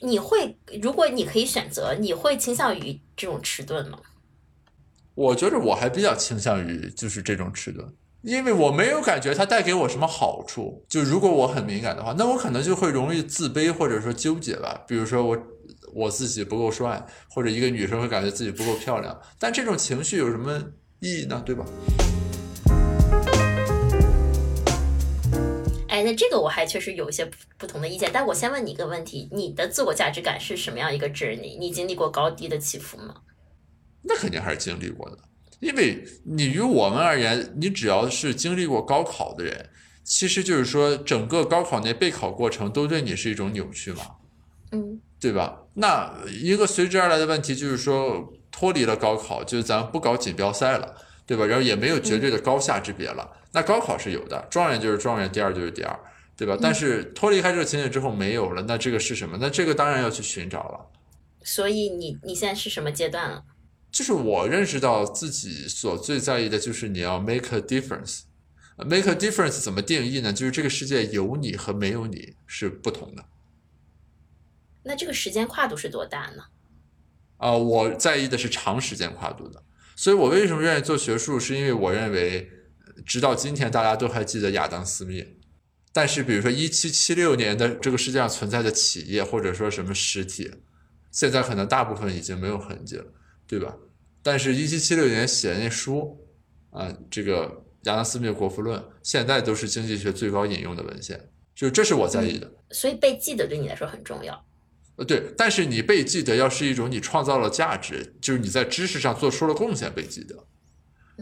你会，如果你可以选择，你会倾向于这种迟钝吗？我觉得我还比较倾向于就是这种迟钝。因为我没有感觉它带给我什么好处，就如果我很敏感的话，那我可能就会容易自卑或者说纠结吧。比如说我我自己不够帅，或者一个女生会感觉自己不够漂亮，但这种情绪有什么意义呢？对吧？哎，那这个我还确实有一些不同的意见。但我先问你一个问题：你的自我价值感是什么样一个 journey？你经历过高低的起伏吗？那肯定还是经历过的。因为你于我们而言，你只要是经历过高考的人，其实就是说整个高考那备考过程都对你是一种扭曲嘛，嗯，对吧？那一个随之而来的问题就是说，脱离了高考，就是咱不搞锦标赛了，对吧？然后也没有绝对的高下之别了。那高考是有的，状元就是状元，第二就是第二，对吧？但是脱离开这个情景之后没有了，那这个是什么？那这个当然要去寻找了。所以你你现在是什么阶段了？就是我认识到自己所最在意的就是你要 make a difference。make a difference 怎么定义呢？就是这个世界有你和没有你是不同的。那这个时间跨度是多大呢？啊、我在意的是长时间跨度的。所以我为什么愿意做学术，是因为我认为，呃直到今天大家都还记得亚当·斯密。但是，比如说一七七六年的这个世界上存在的企业或者说什么实体，现在可能大部分已经没有痕迹了，对吧？但是，一七七六年写的那书，啊、这个亚当·斯密的《国富论》，现在都是经济学最高引用的文献，就这是我在意的。所以被记得对你来说很重要。呃，对，但是你被记得要是一种你创造了价值，就是你在知识上做出了贡献被记得，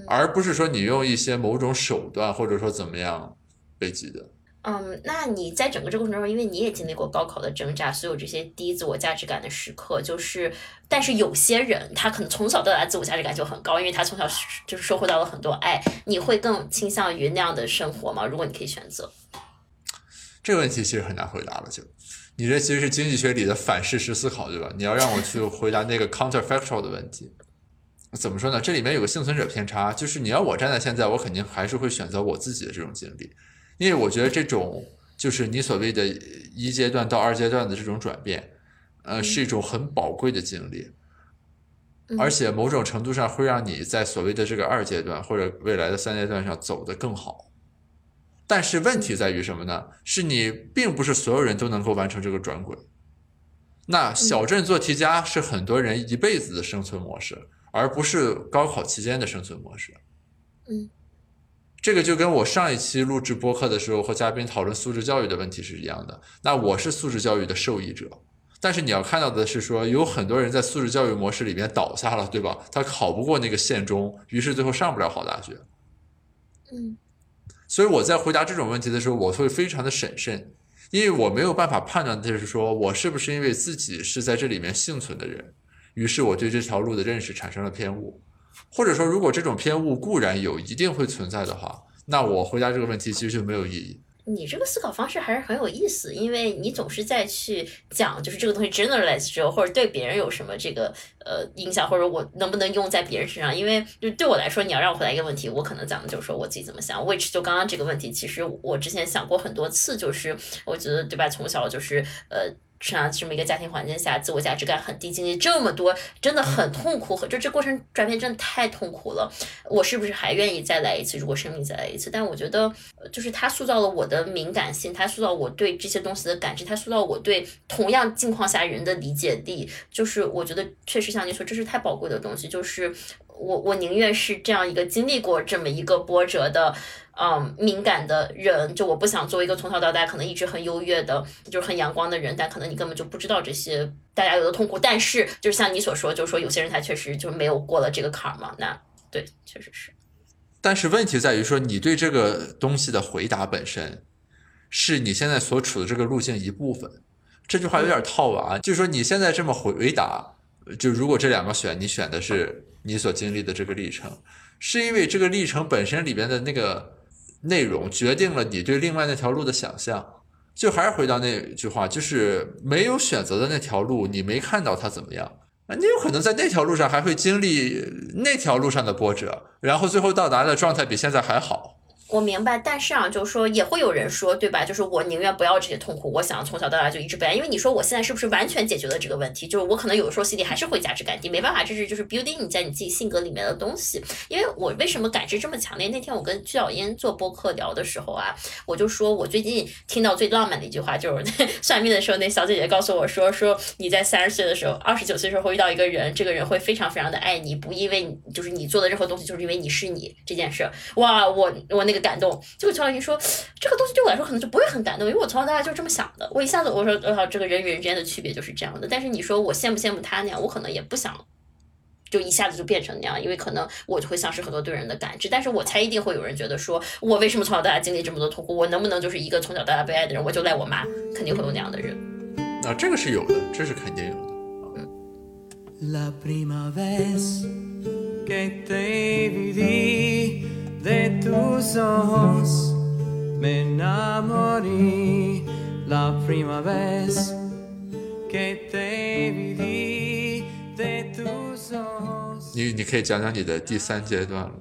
而不是说你用一些某种手段或者说怎么样被记得。嗯，那你在整个这个过程中，因为你也经历过高考的挣扎，所有这些低自我价值感的时刻，就是，但是有些人他可能从小到大自我价值感就很高，因为他从小就是收获到了很多爱。你会更倾向于那样的生活吗？如果你可以选择，这个问题其实很难回答了就，你这其实是经济学里的反事实思考，对吧？你要让我去回答那个 counterfactual 的问题，怎么说呢？这里面有个幸存者偏差，就是你要我站在现在，我肯定还是会选择我自己的这种经历，因为我觉得这种就是你所谓的一阶段到二阶段的这种转变，呃，是一种很宝贵的经历。嗯而且某种程度上会让你在所谓的这个二阶段或者未来的三阶段上走得更好。但是问题在于什么呢？是你并不是所有人都能够完成这个转轨。那小镇做题家是很多人一辈子的生存模式，而不是高考期间的生存模式。嗯，这个就跟我上一期录制播客的时候和嘉宾讨论素质教育的问题是一样的。那我是素质教育的受益者，但是你要看到的是说，有很多人在素质教育模式里面倒下了，对吧？他考不过那个县中，于是最后上不了好大学。嗯所以我在回答这种问题的时候，我会非常的审慎，因为我没有办法判断就是说我是不是因为自己是在这里面幸存的人，于是我对这条路的认识产生了偏误，或者说如果这种偏误固然有一定会存在的话，那我回答这个问题其实就没有意义。你这个思考方式还是很有意思，因为你总是在去讲，就是这个东西 generalize 之后，或者对别人有什么这个呃影响，或者我能不能用在别人身上。因为就对我来说，你要让我回答一个问题，我可能讲的就是说我自己怎么想。which 就刚刚这个问题，其实我之前想过很多次，就是我觉得对吧，从小就是呃。生长这么一个家庭环境下，自我价值感很低，经历这么多，真的很痛苦，就这过程转变真的太痛苦了。我是不是还愿意再来一次？如果生命再来一次，但我觉得，就是它塑造了我的敏感性，它塑造我对这些东西的感知，它塑造我对同样境况下人的理解力。就是我觉得确实像你说，这是太宝贵的东西。就是我我宁愿是这样一个经历过这么一个波折的。嗯，敏感的人，就我不想做一个从小到大可能一直很优越的，就是很阳光的人，但可能你根本就不知道这些大家有的痛苦。但是，就是像你所说，就是说有些人他确实就没有过了这个坎儿嘛。那对，确实是。但是问题在于说，你对这个东西的回答本身，是你现在所处的这个路径一部分。这句话有点套娃，就是说你现在这么回答，就如果这两个选，你选的是你所经历的这个历程，是因为这个历程本身里边的那个内容决定了你对另外那条路的想象。就还是回到那句话，就是没有选择的那条路，你没看到它怎么样。啊，你有可能在那条路上还会经历那条路上的波折，然后最后到达的状态比现在还好。我明白，但是啊，就是说也会有人说，对吧？就是我宁愿不要这些痛苦，我想从小到大就一直不要。因为你说我现在是不是完全解决了这个问题？就是我可能有的时候心里还是会价值感低，没办法，这是就是 building 你在你自己性格里面的东西。因为我为什么感知这么强烈？那天我跟居小烟做播客聊的时候啊，我就说我最近听到最浪漫的一句话，就是 算命的时候，那小姐姐告诉我说，说你在三十岁的时候，二十九岁的时候会遇到一个人，这个人会非常非常的爱你，不因为你就是你做的任何东西，就是因为你是你这件事。哇，我我那个感动，结果乔小云说这个东西对我来说可能就不会很感动，因为我从小到大就这么想的。我一下子我说，我操，这个人与人之间的区别就是这样的。但是你说我羡不羡慕他那样，我可能也不想。就一下子就变成那样，因为可能我就会丧失很多对人的感知，但是我猜一定会有人觉得说，我为什么从小到大经历这么多痛苦，我能不能就是一个从小到大被爱的人，我就赖我妈，肯定会有那样的人。啊，这个是有的，这是肯定有的。La prima vez que te vi de tus ojos me enamoré. La prima vez que te vi de tus ojos. 你你可以讲讲你的第三阶段了。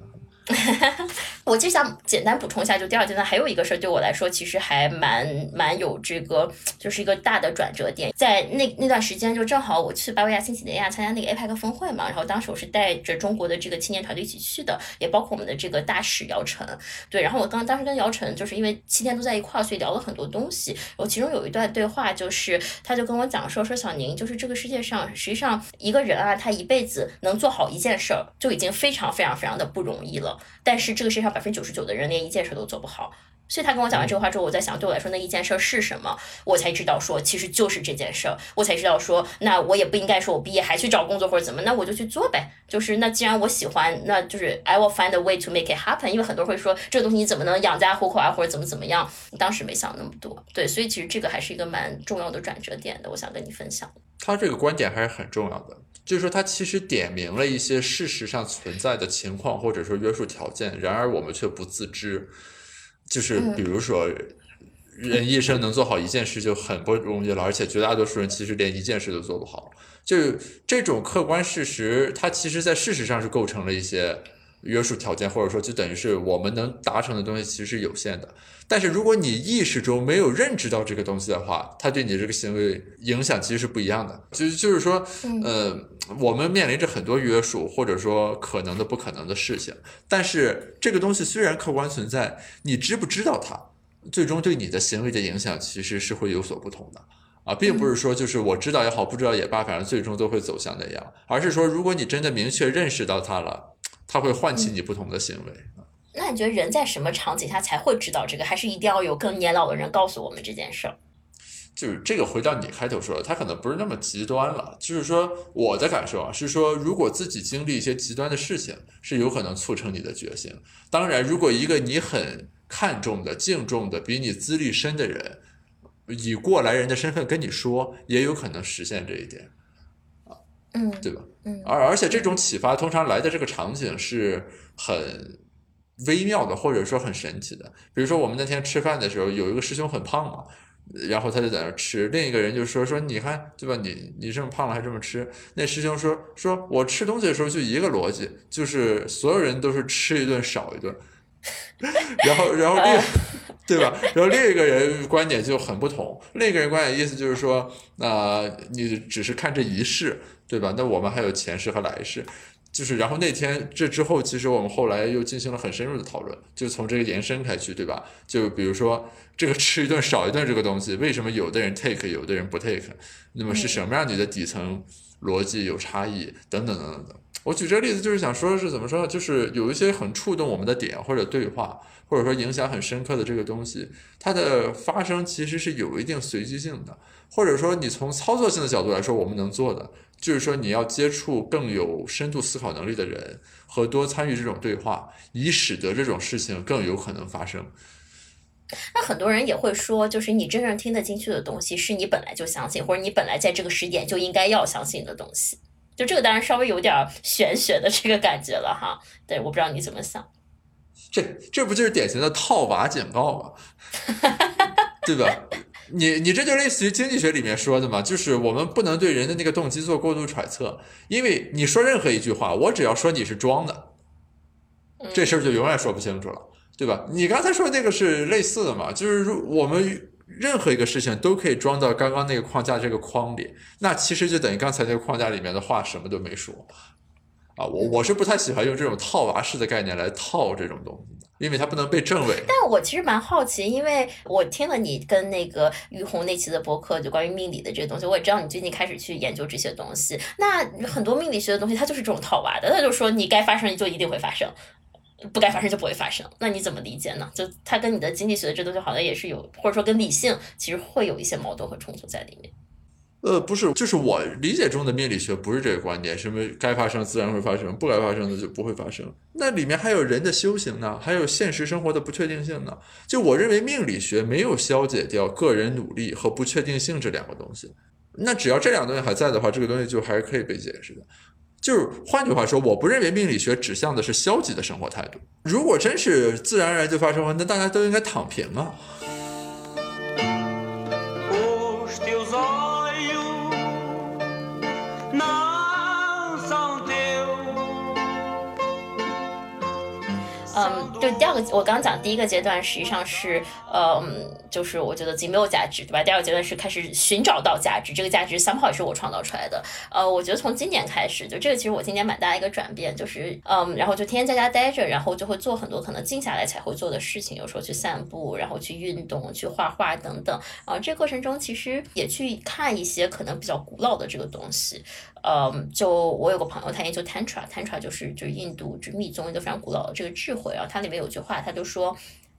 我就想简单补充一下，就第二阶段还有一个事儿，对我来说其实还蛮蛮有这个，就是一个大的转折点。在那那段时间，就正好我去巴维亚新几内亚参加那个 APEC 峰会嘛，然后当时我是带着中国的这个青年团队一起去的，也包括我们的这个大使姚晨。对，然后我刚当时跟姚晨就是因为七天都在一块儿，所以聊了很多东西。我其中有一段对话，就是他就跟我讲说，说小宁，就是这个世界上实际上一个人啊，他一辈子能做好一件事儿，就已经非常非常非常的不容易了。但是这个世界上百分之九十九的人连一件事都做不好，所以他跟我讲完这个话之后，我在想，对我来说那一件事是什么？我才知道说，其实就是这件事儿。我才知道说，那我也不应该说我毕业还去找工作或者怎么，那我就去做呗。就是那既然我喜欢，那就是 I will find a way to make it happen。因为很多人会说这个东西你怎么能养家糊口啊，或者怎么怎么样？当时没想那么多，对，所以其实这个还是一个蛮重要的转折点的，我想跟你分享。他这个观点还是很重要的，就是说他其实点明了一些事实上存在的情况或者说约束条件，然而我们却不自知。就是比如说，人一生能做好一件事就很不容易了，而且绝大多数人其实连一件事都做不好。就这种客观事实，它其实在事实上是构成了一些约束条件，或者说就等于是我们能达成的东西其实是有限的。但是如果你意识中没有认知到这个东西的话，它对你这个行为影响其实是不一样的。就就是说，呃，我们面临着很多约束，或者说可能的不可能的事情。但是这个东西虽然客观存在，你知不知道它，最终对你的行为的影响其实是会有所不同的啊，并不是说就是我知道也好，不知道也罢，反正最终都会走向那样。而是说，如果你真的明确认识到它了，它会唤起你不同的行为。那你觉得人在什么场景下才会知道这个？还是一定要有更年老的人告诉我们这件事儿？就是这个，回到你开头说的，他可能不是那么极端了。就是说，我的感受啊，是说，如果自己经历一些极端的事情，是有可能促成你的觉醒。当然，如果一个你很看重的、敬重的、比你资历深的人，以过来人的身份跟你说，也有可能实现这一点啊，嗯，对吧？嗯，而而且这种启发通常来的这个场景是很。微妙的，或者说很神奇的，比如说我们那天吃饭的时候，有一个师兄很胖嘛，然后他就在那吃，另一个人就说说你看对吧，你你这么胖了还这么吃，那师兄说说我吃东西的时候就一个逻辑，就是所有人都是吃一顿少一顿，然后然后另 对吧，然后另一个人观点就很不同，另一个人观点意思就是说，那你只是看这一世对吧？那我们还有前世和来世。就是，然后那天这之后，其实我们后来又进行了很深入的讨论，就从这个延伸开去，对吧？就比如说这个吃一顿少一顿这个东西，为什么有的人 take，有的人不 take？那么是什么让你的底层逻辑有差异？等等等等等。我举这个例子就是想说的，是怎么说呢？就是有一些很触动我们的点或者对话，或者说影响很深刻的这个东西，它的发生其实是有一定随机性的，或者说你从操作性的角度来说，我们能做的。就是说，你要接触更有深度思考能力的人，和多参与这种对话，以使得这种事情更有可能发生。那很多人也会说，就是你真正听得进去的东西，是你本来就相信，或者你本来在这个时点就应该要相信的东西。就这个当然稍微有点玄学的这个感觉了哈。对，我不知道你怎么想。这这不就是典型的套娃警告吗？对吧？你你这就类似于经济学里面说的嘛，就是我们不能对人的那个动机做过度揣测，因为你说任何一句话，我只要说你是装的，这事儿就永远说不清楚了，对吧？你刚才说那个是类似的嘛，就是如我们任何一个事情都可以装到刚刚那个框架这个框里，那其实就等于刚才那个框架里面的话什么都没说啊。我我是不太喜欢用这种套娃式的概念来套这种东西。因为它不能被证伪。但我其实蛮好奇，因为我听了你跟那个于红那期的博客，就关于命理的这些东西，我也知道你最近开始去研究这些东西。那很多命理学的东西，它就是这种套娃的，它就说你该发生就一定会发生，不该发生就不会发生。那你怎么理解呢？就它跟你的经济学的这东西好像也是有，或者说跟理性其实会有一些矛盾和冲突在里面。呃，不是，就是我理解中的命理学不是这个观点，什么该发生自然会发生，不该发生的就不会发生。那里面还有人的修行呢，还有现实生活的不确定性呢。就我认为命理学没有消解掉个人努力和不确定性这两个东西。那只要这两个东西还在的话，这个东西就还是可以被解释的。就是换句话说，我不认为命理学指向的是消极的生活态度。如果真是自然而然就发生了，那大家都应该躺平啊。嗯，就第二个，我刚刚讲第一个阶段实际上是，嗯，就是我觉得自己没有价值，对吧？第二个阶段是开始寻找到价值，这个价值 somehow 是我创造出来的。呃，我觉得从今年开始，就这个其实我今年蛮大一个转变，就是嗯，然后就天天在家待着，然后就会做很多可能静下来才会做的事情，有时候去散步，然后去运动，去画画等等。啊、这个过程中其实也去看一些可能比较古老的这个东西。嗯，就我有个朋友，他研究 tantra，tantra 就是就是印度就密宗一个非常古老的这个智慧，然后它里面有句话，他就说。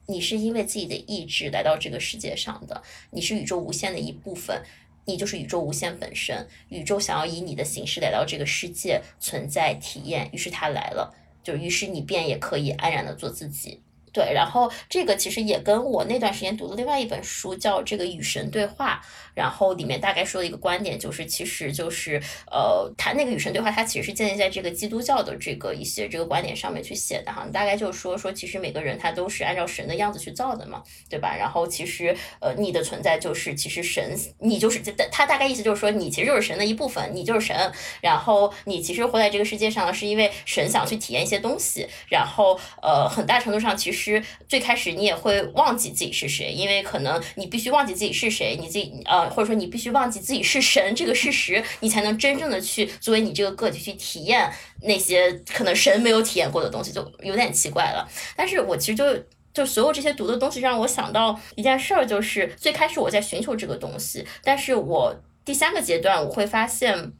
你是因为自己的意志来到这个世界上的，你是宇宙无限的一部分，你就是宇宙无限本身。宇宙想要以你的形式来到这个世界存在体验，于是它来了，就于是你便也可以安然的做自己。对，然后这个其实也跟我那段时间读的另外一本书叫《这个与神对话》，然后里面大概说的一个观点就是，其实就是呃，他那个与神对话，它其实是建立在这个基督教的这个一些这个观点上面去写的哈。大概就是说说，其实每个人他都是按照神的样子去造的嘛，对吧？然后其实呃，你的存在就是其实神，你就是这他大概意思就是说，你其实就是神的一部分，你就是神。然后你其实活在这个世界上，是因为神想去体验一些东西，然后呃，很大程度上其实。实最开始你也会忘记自己是谁，因为可能你必须忘记自己是谁，你自己呃，或者说你必须忘记自己是神这个事实，你才能真正的去作为你这个个体去体验那些可能神没有体验过的东西，就有点奇怪了。但是我其实就就所有这些读的东西，让我想到一件事儿，就是最开始我在寻求这个东西，但是我第三个阶段我会发现。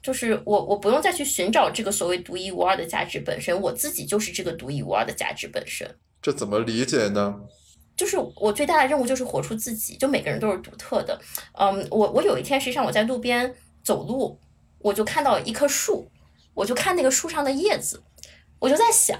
就是我，我不用再去寻找这个所谓独一无二的价值本身，我自己就是这个独一无二的价值本身。这怎么理解呢？就是我最大的任务就是活出自己，就每个人都是独特的。嗯，我我有一天实际上我在路边走路，我就看到一棵树，我就看那个树上的叶子，我就在想。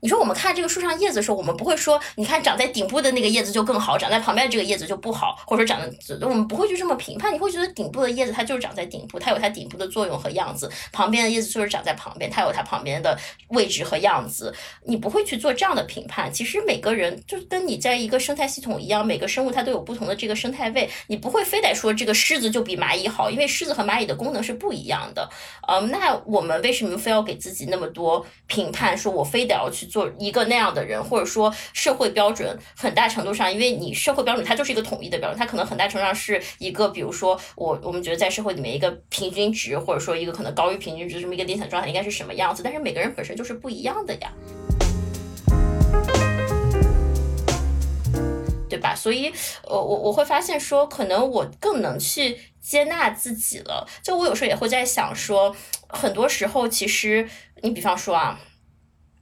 你说我们看这个树上叶子的时候，我们不会说，你看长在顶部的那个叶子就更好，长在旁边的这个叶子就不好，或者说长的，我们不会去这么评判。你会觉得顶部的叶子它就是长在顶部，它有它顶部的作用和样子；旁边的叶子就是长在旁边，它有它旁边的位置和样子。你不会去做这样的评判。其实每个人就跟你在一个生态系统一样，每个生物它都有不同的这个生态位，你不会非得说这个狮子就比蚂蚁好，因为狮子和蚂蚁的功能是不一样的。嗯，那我们为什么非要给自己那么多评判，说我非得要去做一个那样的人，或者说社会标准很大程度上，因为你社会标准它就是一个统一的标准，它可能很大程度上是一个，比如说我我们觉得在社会里面一个平均值，或者说一个可能高于平均值这么一个理想状态应该是什么样子，但是每个人本身就是不一样的呀。对吧？所以，呃，我我会发现说，可能我更能去接纳自己了。就我有时候也会在想说，很多时候其实，你比方说啊，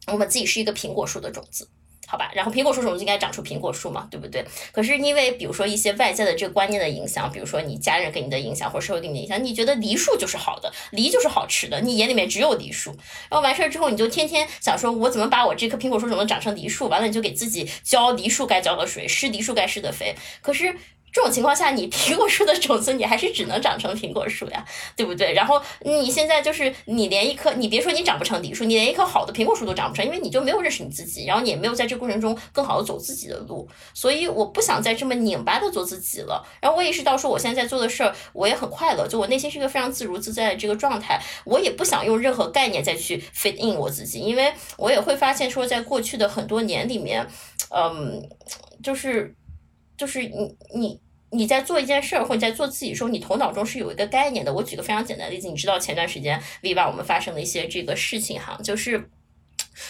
我们自己是一个苹果树的种子。好吧，然后苹果树种子应该长出苹果树嘛，对不对？可是因为比如说一些外在的这个观念的影响，比如说你家人给你的影响，或者社会给你的影响，你觉得梨树就是好的，梨就是好吃的，你眼里面只有梨树。然后完事儿之后，你就天天想说，我怎么把我这棵苹果树种子长成梨树？完了，你就给自己浇梨树该浇的水，施梨树该施的肥。可是。这种情况下，你苹果树的种子，你还是只能长成苹果树呀，对不对？然后你现在就是你连一棵，你别说你长不成梨树，你连一棵好的苹果树都长不成，因为你就没有认识你自己，然后你也没有在这过程中更好的走自己的路。所以我不想再这么拧巴的做自己了。然后我意识到说，我现在在做的事儿，我也很快乐，就我内心是一个非常自如自在的这个状态。我也不想用任何概念再去 fit in 我自己，因为我也会发现说，在过去的很多年里面，嗯，就是就是你你。你在做一件事儿，或者在做自己的时候，你头脑中是有一个概念的。我举个非常简单的例子，你知道前段时间 Viva 我们发生的一些这个事情哈，就是。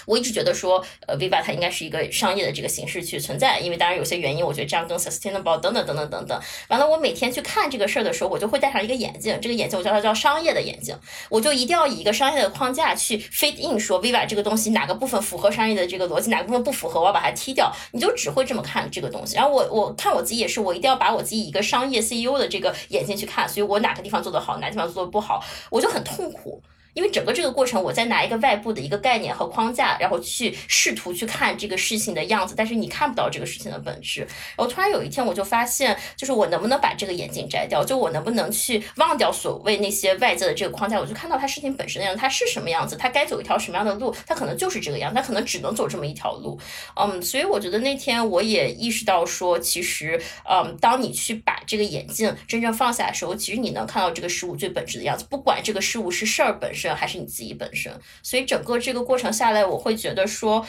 我一直觉得说，呃，Viva 它应该是一个商业的这个形式去存在，因为当然有些原因，我觉得这样更 sustainable 等等等等等等。完了，我每天去看这个事儿的时候，我就会戴上一个眼镜，这个眼镜我叫它叫商业的眼镜，我就一定要以一个商业的框架去 fit in，说 Viva 这个东西哪个部分符合商业的这个逻辑，哪个部分不符合，我要把它踢掉。你就只会这么看这个东西。然后我我看我自己也是，我一定要把我自己一个商业 CEO 的这个眼睛去看，所以我哪个地方做得好，哪个地方做得不好，我就很痛苦。因为整个这个过程，我在拿一个外部的一个概念和框架，然后去试图去看这个事情的样子，但是你看不到这个事情的本质。然后突然有一天，我就发现，就是我能不能把这个眼镜摘掉，就我能不能去忘掉所谓那些外界的这个框架，我就看到它事情本身的样子，它是什么样子，它该走一条什么样的路，它可能就是这个样，它可能只能走这么一条路。嗯，所以我觉得那天我也意识到说，其实，嗯，当你去把这个眼镜真正放下的时候，其实你能看到这个事物最本质的样子，不管这个事物是事儿本身还是你自己本身。所以整个这个过程下来，我会觉得说。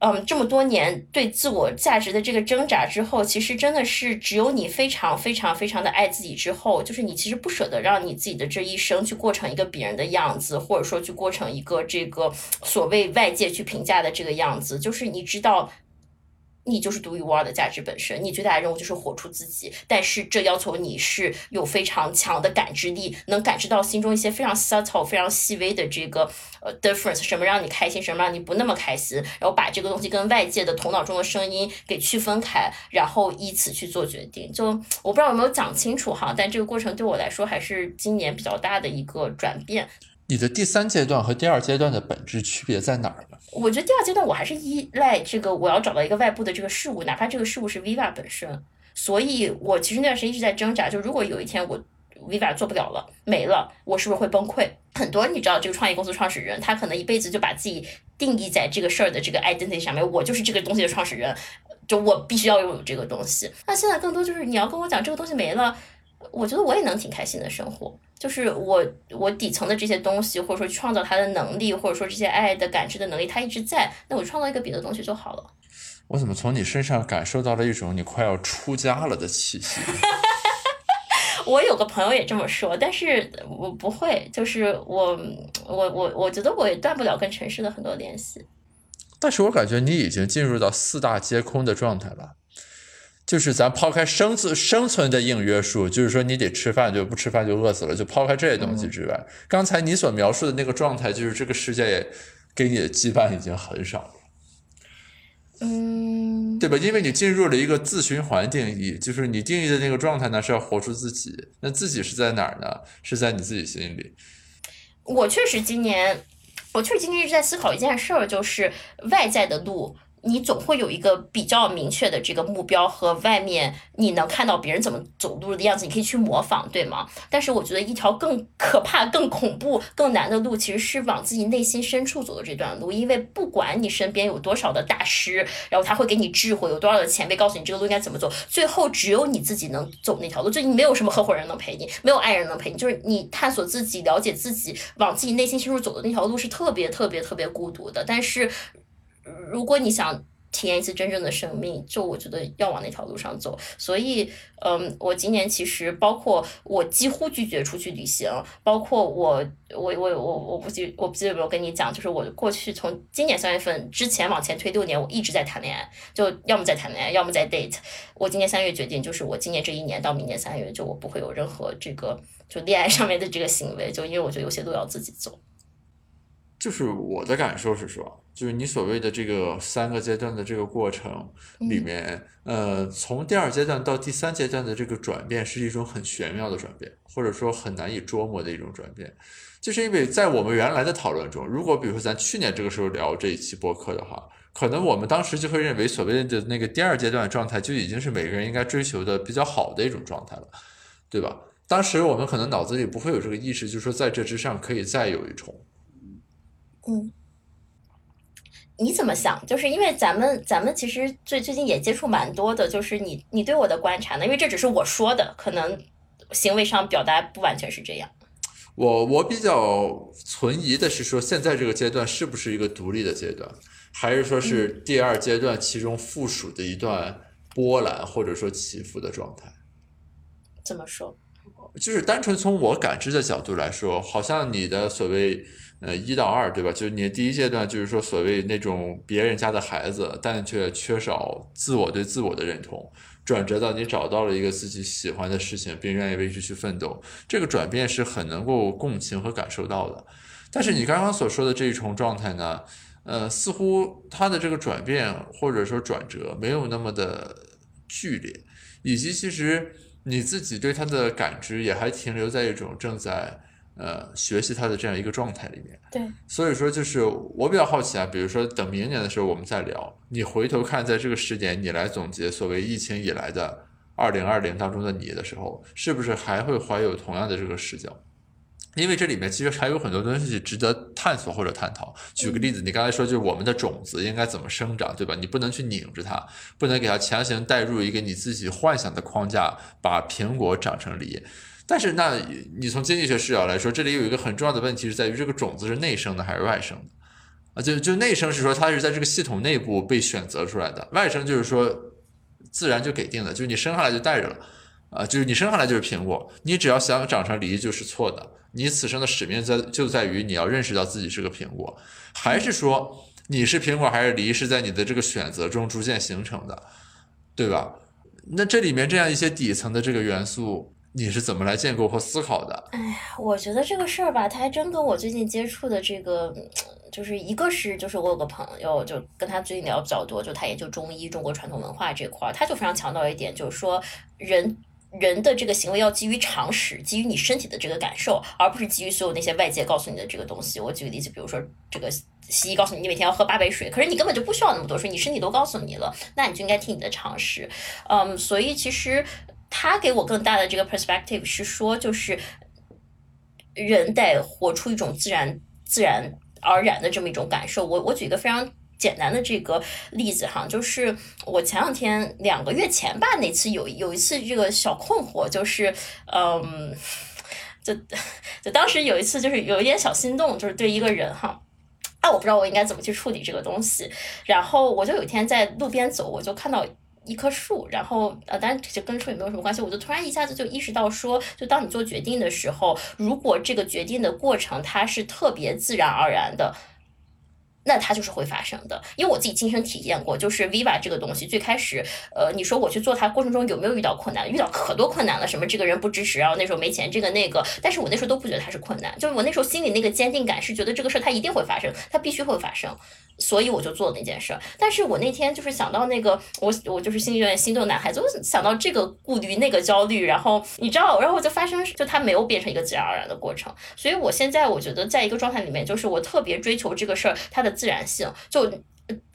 嗯，这么多年对自我价值的这个挣扎之后，其实真的是只有你非常非常非常的爱自己之后，就是你其实不舍得让你自己的这一生去过成一个别人的样子，或者说去过成一个这个所谓外界去评价的这个样子，就是你知道。你就是独一无二的价值本身，你最大的任务就是活出自己。但是这要求你是有非常强的感知力，能感知到心中一些非常 subtle、非常细微的这个呃 difference，什么让你开心，什么让你不那么开心，然后把这个东西跟外界的头脑中的声音给区分开，然后依此去做决定。就我不知道有没有讲清楚哈，但这个过程对我来说还是今年比较大的一个转变。你的第三阶段和第二阶段的本质区别在哪儿呢？我觉得第二阶段我还是依赖这个，我要找到一个外部的这个事物，哪怕这个事物是 Viva 本身。所以我其实那段时间一直在挣扎，就如果有一天我 Viva 做不了了，没了，我是不是会崩溃？很多你知道，这个创业公司创始人，他可能一辈子就把自己定义在这个事儿的这个 identity 上面，我就是这个东西的创始人，就我必须要拥有这个东西。那现在更多就是你要跟我讲这个东西没了。我觉得我也能挺开心的生活，就是我我底层的这些东西，或者说创造它的能力，或者说这些爱的感知的能力，它一直在。那我创造一个别的东西就好了。我怎么从你身上感受到了一种你快要出家了的气息？我有个朋友也这么说，但是我不会，就是我我我我觉得我也断不了跟城市的很多联系。但是我感觉你已经进入到四大皆空的状态了。就是咱抛开生存生存的硬约束，就是说你得吃饭，就不吃饭就饿死了。就抛开这些东西之外，刚才你所描述的那个状态，就是这个世界给你的羁绊已经很少了，嗯，对吧？因为你进入了一个自循环定义，就是你定义的那个状态呢是要活出自己，那自己是在哪儿呢？是在你自己心里。我确实今年，我确实今年一直在思考一件事儿，就是外在的路。你总会有一个比较明确的这个目标和外面你能看到别人怎么走路的样子，你可以去模仿，对吗？但是我觉得一条更可怕、更恐怖、更难的路，其实是往自己内心深处走的这段路。因为不管你身边有多少的大师，然后他会给你智慧，有多少的前辈告诉你这个路应该怎么走，最后只有你自己能走那条路。就你没有什么合伙人能陪你，没有爱人能陪你，就是你探索自己、了解自己、往自己内心深处走的那条路是特别特别特别孤独的。但是。如果你想体验一次真正的生命，就我觉得要往那条路上走。所以，嗯，我今年其实包括我几乎拒绝出去旅行，包括我，我，我，我，我不记，我不记得有没有跟你讲，就是我过去从今年三月份之前往前推六年，我一直在谈恋爱，就要么在谈恋爱，要么在 date。我今年三月决定，就是我今年这一年到明年三月，就我不会有任何这个就恋爱上面的这个行为，就因为我觉得有些路要自己走。就是我的感受是说。就是你所谓的这个三个阶段的这个过程里面，呃，从第二阶段到第三阶段的这个转变是一种很玄妙的转变，或者说很难以捉摸的一种转变。就是因为在我们原来的讨论中，如果比如说咱去年这个时候聊这一期播客的话，可能我们当时就会认为所谓的那个第二阶段状态就已经是每个人应该追求的比较好的一种状态了，对吧？当时我们可能脑子里不会有这个意识，就是说在这之上可以再有一重。嗯。你怎么想？就是因为咱们咱们其实最最近也接触蛮多的，就是你你对我的观察呢？因为这只是我说的，可能行为上表达不完全是这样。我我比较存疑的是说，现在这个阶段是不是一个独立的阶段，还是说是第二阶段其中附属的一段波澜或者说起伏的状态？怎么说？就是单纯从我感知的角度来说，好像你的所谓。呃，一到二，对吧？就是你第一阶段，就是说所谓那种别人家的孩子，但却缺少自我对自我的认同，转折到你找到了一个自己喜欢的事情，并愿意为之去奋斗，这个转变是很能够共情和感受到的。但是你刚刚所说的这一重状态呢，呃，似乎他的这个转变或者说转折没有那么的剧烈，以及其实你自己对他的感知也还停留在一种正在。呃学习它的这样一个状态里面。对，所以说，就是我比较好奇啊，比如说等明年的时候我们再聊，你回头看在这个时点，你来总结所谓疫情以来的二零二零当中的你的时候，是不是还会怀有同样的这个视角？因为这里面其实还有很多东西值得探索或者探讨。举个例子，你刚才说就是我们的种子应该怎么生长，对吧？你不能去拧着它，不能给它强行带入一个你自己幻想的框架，把苹果长成梨。但是，那你从经济学视角来说，这里有一个很重要的问题是在于这个种子是内生的还是外生的？啊，就就内生是说它是在这个系统内部被选择出来的，外生就是说自然就给定的，就是你生下来就带着了。啊，就是你生下来就是苹果，你只要想长成梨就是错的。你此生的使命在就在于你要认识到自己是个苹果，还是说你是苹果还是梨是在你的这个选择中逐渐形成的，对吧？那这里面这样一些底层的这个元素，你是怎么来建构和思考的？哎呀，我觉得这个事儿吧，它还真跟我最近接触的这个，就是一个是就是我有个朋友，就跟他最近聊比较多，就他研究中医、中国传统文化这块儿，他就非常强调一点，就是说人。人的这个行为要基于常识，基于你身体的这个感受，而不是基于所有那些外界告诉你的这个东西。我举个例子，比如说这个西医告诉你，你每天要喝八杯水，可是你根本就不需要那么多水，你身体都告诉你了，那你就应该听你的常识。嗯，所以其实他给我更大的这个 perspective 是说，就是人得活出一种自然、自然而然的这么一种感受。我我举一个非常。简单的这个例子哈，就是我前两天两个月前吧，那次有有一次这个小困惑，就是嗯，就就当时有一次就是有一点小心动，就是对一个人哈，啊，我不知道我应该怎么去处理这个东西，然后我就有一天在路边走，我就看到一棵树，然后呃，当然这跟树也没有什么关系，我就突然一下子就意识到说，就当你做决定的时候，如果这个决定的过程它是特别自然而然的。那它就是会发生的，因为我自己亲身体验过，就是 Viva 这个东西最开始，呃，你说我去做它过程中有没有遇到困难？遇到可多困难了，什么这个人不支持啊，那时候没钱，这个那个，但是我那时候都不觉得它是困难，就是我那时候心里那个坚定感是觉得这个事儿它一定会发生，它必须会发生。所以我就做了那件事，但是我那天就是想到那个我我就是心里有点心动男孩子，我想到这个顾虑那个焦虑，然后你知道，然后我就发生就它没有变成一个自然而然的过程，所以我现在我觉得在一个状态里面，就是我特别追求这个事儿它的自然性，就。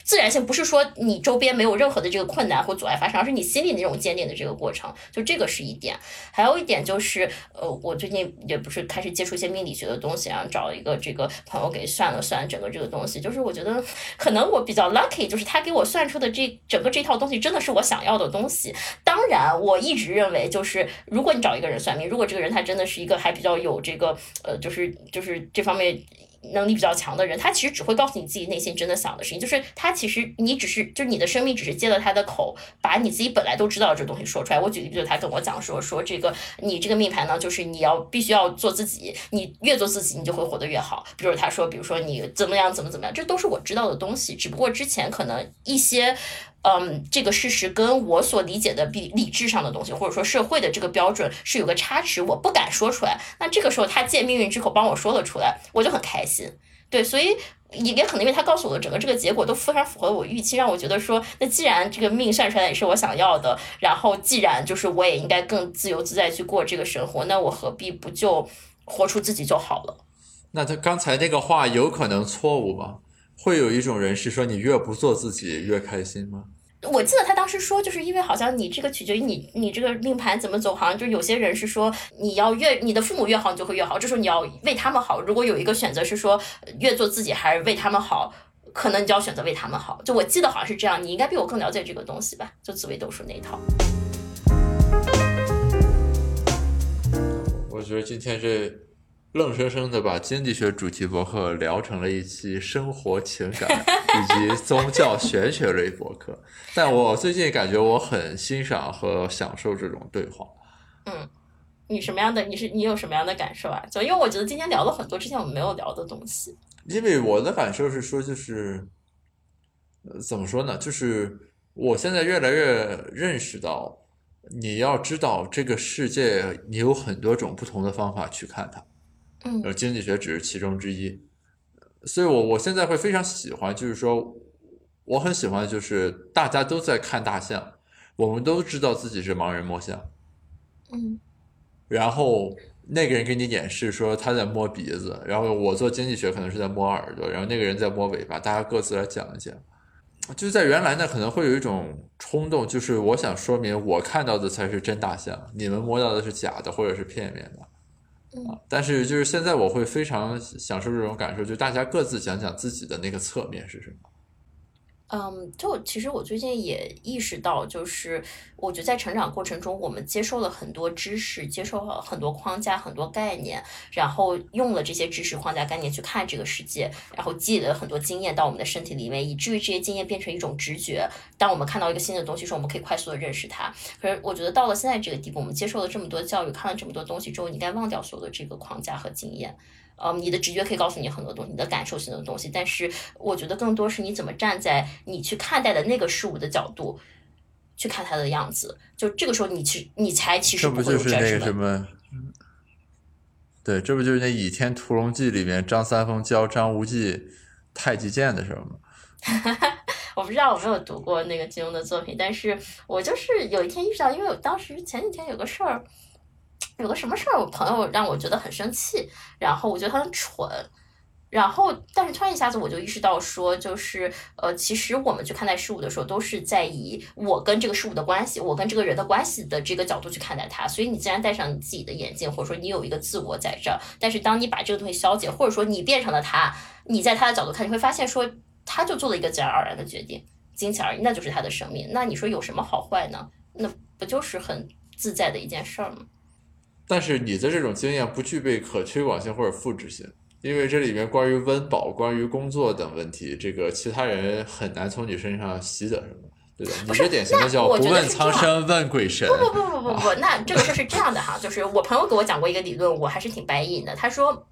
自然性不是说你周边没有任何的这个困难或阻碍发生，而是你心里那种坚定的这个过程，就这个是一点。还有一点就是，呃，我最近也不是开始接触一些命理学的东西，然后找一个这个朋友给算了算整个这个东西，就是我觉得可能我比较 lucky，就是他给我算出的这整个这套东西真的是我想要的东西。当然，我一直认为就是如果你找一个人算命，如果这个人他真的是一个还比较有这个呃，就是就是这方面。能力比较强的人，他其实只会告诉你自己内心真的想的事情，就是他其实你只是就是你的生命只是接了他的口，把你自己本来都知道的这东西说出来。我举例子，他跟我讲说说这个你这个命盘呢，就是你要必须要做自己，你越做自己，你就会活得越好。比如他说，比如说你怎么样怎么怎么样，这都是我知道的东西，只不过之前可能一些。嗯，这个事实跟我所理解的理理智上的东西，或者说社会的这个标准是有个差池，我不敢说出来。那这个时候他借命运之口帮我说了出来，我就很开心。对，所以也也可能因为他告诉我的整个这个结果都非常符合我预期，让我觉得说，那既然这个命算出来也是我想要的，然后既然就是我也应该更自由自在去过这个生活，那我何必不就活出自己就好了？那他刚才那个话有可能错误吗？会有一种人是说，你越不做自己越开心吗？我记得他当时说，就是因为好像你这个取决于你，你这个命盘怎么走，好像就有些人是说，你要越你的父母越好，你就会越好。这时候你要为他们好。如果有一个选择是说，越做自己还是为他们好，可能你就要选择为他们好。就我记得好像是这样，你应该比我更了解这个东西吧？就紫微斗数那一套。我觉得今天这。愣生生的把经济学主题博客聊成了一期生活情感以及宗教玄学类博客，但我最近感觉我很欣赏和享受这种对话。嗯，你什么样的？你是你有什么样的感受啊？就因为我觉得今天聊了很多之前我们没有聊的东西。因为我的感受是说，就是，呃，怎么说呢？就是我现在越来越认识到，你要知道这个世界，你有很多种不同的方法去看它。嗯，经济学只是其中之一，所以我我现在会非常喜欢，就是说，我很喜欢，就是大家都在看大象，我们都知道自己是盲人摸象，嗯，然后那个人给你演示说他在摸鼻子，然后我做经济学可能是在摸耳朵，然后那个人在摸尾巴，大家各自来讲一讲。就是在原来呢，可能会有一种冲动，就是我想说明我看到的才是真大象，你们摸到的是假的或者是片面的。啊，但是就是现在我会非常享受这种感受，就大家各自讲讲自己的那个侧面是什么。嗯，就其实我最近也意识到，就是我觉得在成长过程中，我们接受了很多知识，接受了很多框架、很多概念，然后用了这些知识框架概念去看这个世界，然后积累了很多经验到我们的身体里面，以至于这些经验变成一种直觉。当我们看到一个新的东西时，我们可以快速的认识它。可是我觉得到了现在这个地步，我们接受了这么多教育，看了这么多东西之后，你该忘掉所有的这个框架和经验。嗯，你的直觉可以告诉你很多东西，你的感受性的东西，但是我觉得更多是你怎么站在你去看待的那个事物的角度去看它的样子。就这个时候，你去你才其实这不就是那个什么？么？对，这不就是那《倚天屠龙记》里面张三丰教张无忌太极剑的时候吗？我不知道，我没有读过那个金庸的作品，但是我就是有一天意识到，因为我当时前几天有个事儿。有个什么事儿，我朋友让我觉得很生气，然后我觉得他很蠢，然后但是突然一下子我就意识到说，就是呃，其实我们去看待事物的时候，都是在以我跟这个事物的关系，我跟这个人的关系的这个角度去看待它，所以你自然戴上你自己的眼镜，或者说你有一个自我在这儿。但是当你把这个东西消解，或者说你变成了他，你在他的角度看，你会发现说，他就做了一个自然而然的决定，仅此而已，那就是他的生命。那你说有什么好坏呢？那不就是很自在的一件事儿吗？但是你的这种经验不具备可推广性或者复制性，因为这里面关于温饱、关于工作等问题，这个其他人很难从你身上习得什么，对的？你是典型的叫不问苍生问鬼神。不不不不不不，那这个事是这样的哈，就是我朋友给我讲过一个理论，我还是挺白印的。他说，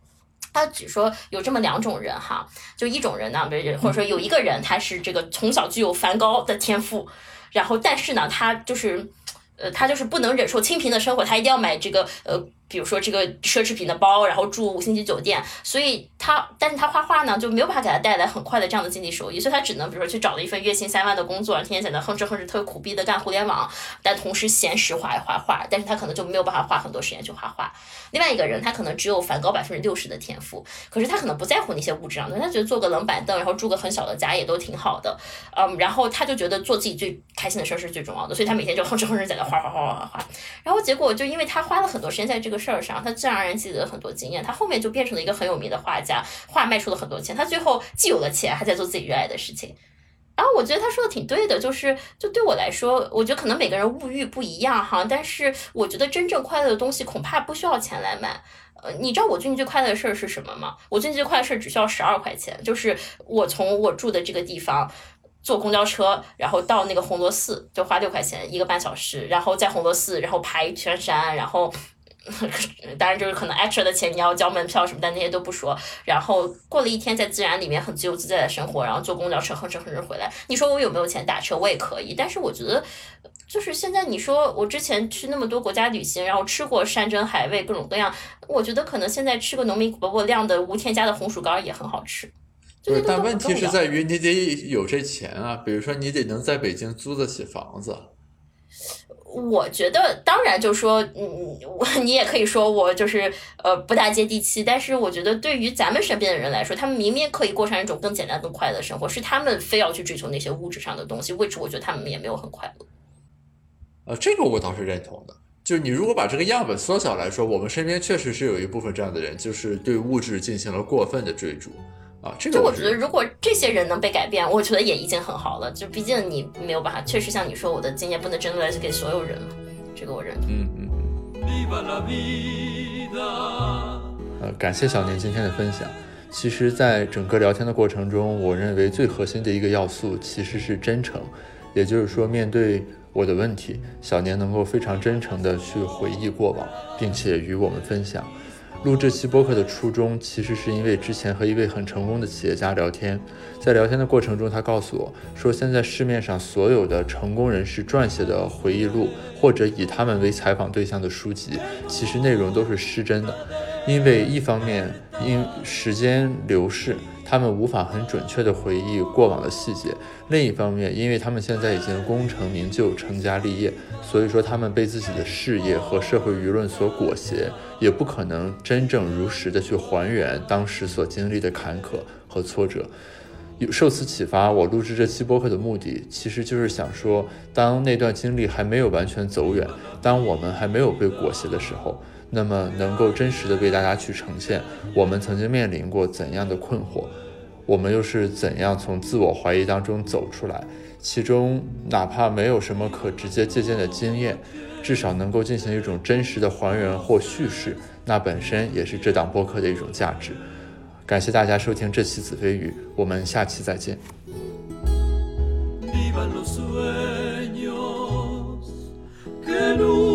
他只说有这么两种人哈，就一种人呢，或者说有一个人，他是这个从小具有梵高的天赋，然后但是呢，他就是。呃，他就是不能忍受清贫的生活，他一定要买这个呃。比如说这个奢侈品的包，然后住五星级酒店，所以他，但是他画画呢就没有办法给他带来很快的这样的经济收益，所以他只能比如说去找了一份月薪三万的工作，天天在那哼哧哼哧特别苦逼的干互联网，但同时闲时画一画画，但是他可能就没有办法花很多时间去画画。另外一个人他可能只有梵高百分之六十的天赋，可是他可能不在乎那些物质上的，他觉得坐个冷板凳，然后住个很小的家也都挺好的，嗯，然后他就觉得做自己最开心的事儿是最重要的，所以他每天就哼哧哼哧在那画画画画画画，然后结果就因为他花了很多时间在这个事儿上，他自然。让人积累了很多经验，他后面就变成了一个很有名的画家，画卖出了很多钱。他最后既有了钱，还在做自己热爱的事情。然后我觉得他说的挺对的，就是就对我来说，我觉得可能每个人物欲不一样哈，但是我觉得真正快乐的东西恐怕不需要钱来买。呃，你知道我最近最快乐的事儿是什么吗？我最近最快乐的事儿只需要十二块钱，就是我从我住的这个地方坐公交车，然后到那个红螺寺就花六块钱一个半小时，然后在红螺寺然后爬一圈山，然后。当然，就是可能 extra 的钱你要交门票什么，但那些都不说。然后过了一天在自然里面很自由自在的生活，然后坐公交车哼哧哼哧回来。你说我有没有钱打车？我也可以。但是我觉得，就是现在你说我之前去那么多国家旅行，然后吃过山珍海味各种各样，我觉得可能现在吃个农民伯伯酿的无添加的红薯干也很好吃。对，但问题是在于你得有这钱啊，比如说你得能在北京租得起房子。我觉得，当然就是说，嗯，我你也可以说我就是呃不大接地气，但是我觉得对于咱们身边的人来说，他们明明可以过上一种更简单、更快乐的生活，是他们非要去追求那些物质上的东西，为此我觉得他们也没有很快乐。呃，这个我倒是认同的。就是你如果把这个样本缩小来说，我们身边确实是有一部分这样的人，就是对物质进行了过分的追逐。啊，这个我觉得，如果这些人能被改变，我觉得也已经很好了。就毕竟你没有办法，确实像你说，我的经验不能针对来给所有人嘛。这个我认同。嗯嗯嗯。呃，感谢小年今天的分享。其实，在整个聊天的过程中，我认为最核心的一个要素其实是真诚。也就是说，面对我的问题，小年能够非常真诚的去回忆过往，并且与我们分享。录这期播客的初衷，其实是因为之前和一位很成功的企业家聊天，在聊天的过程中，他告诉我说，现在市面上所有的成功人士撰写的回忆录，或者以他们为采访对象的书籍，其实内容都是失真的，因为一方面因时间流逝。他们无法很准确地回忆过往的细节；另一方面，因为他们现在已经功成名就、成家立业，所以说他们被自己的事业和社会舆论所裹挟，也不可能真正如实的去还原当时所经历的坎坷和挫折。有受此启发，我录制这期播客的目的，其实就是想说，当那段经历还没有完全走远，当我们还没有被裹挟的时候，那么能够真实的为大家去呈现我们曾经面临过怎样的困惑，我们又是怎样从自我怀疑当中走出来，其中哪怕没有什么可直接借鉴的经验，至少能够进行一种真实的还原或叙事，那本身也是这档播客的一种价值。感谢大家收听这期子非鱼，我们下期再见。Que nunca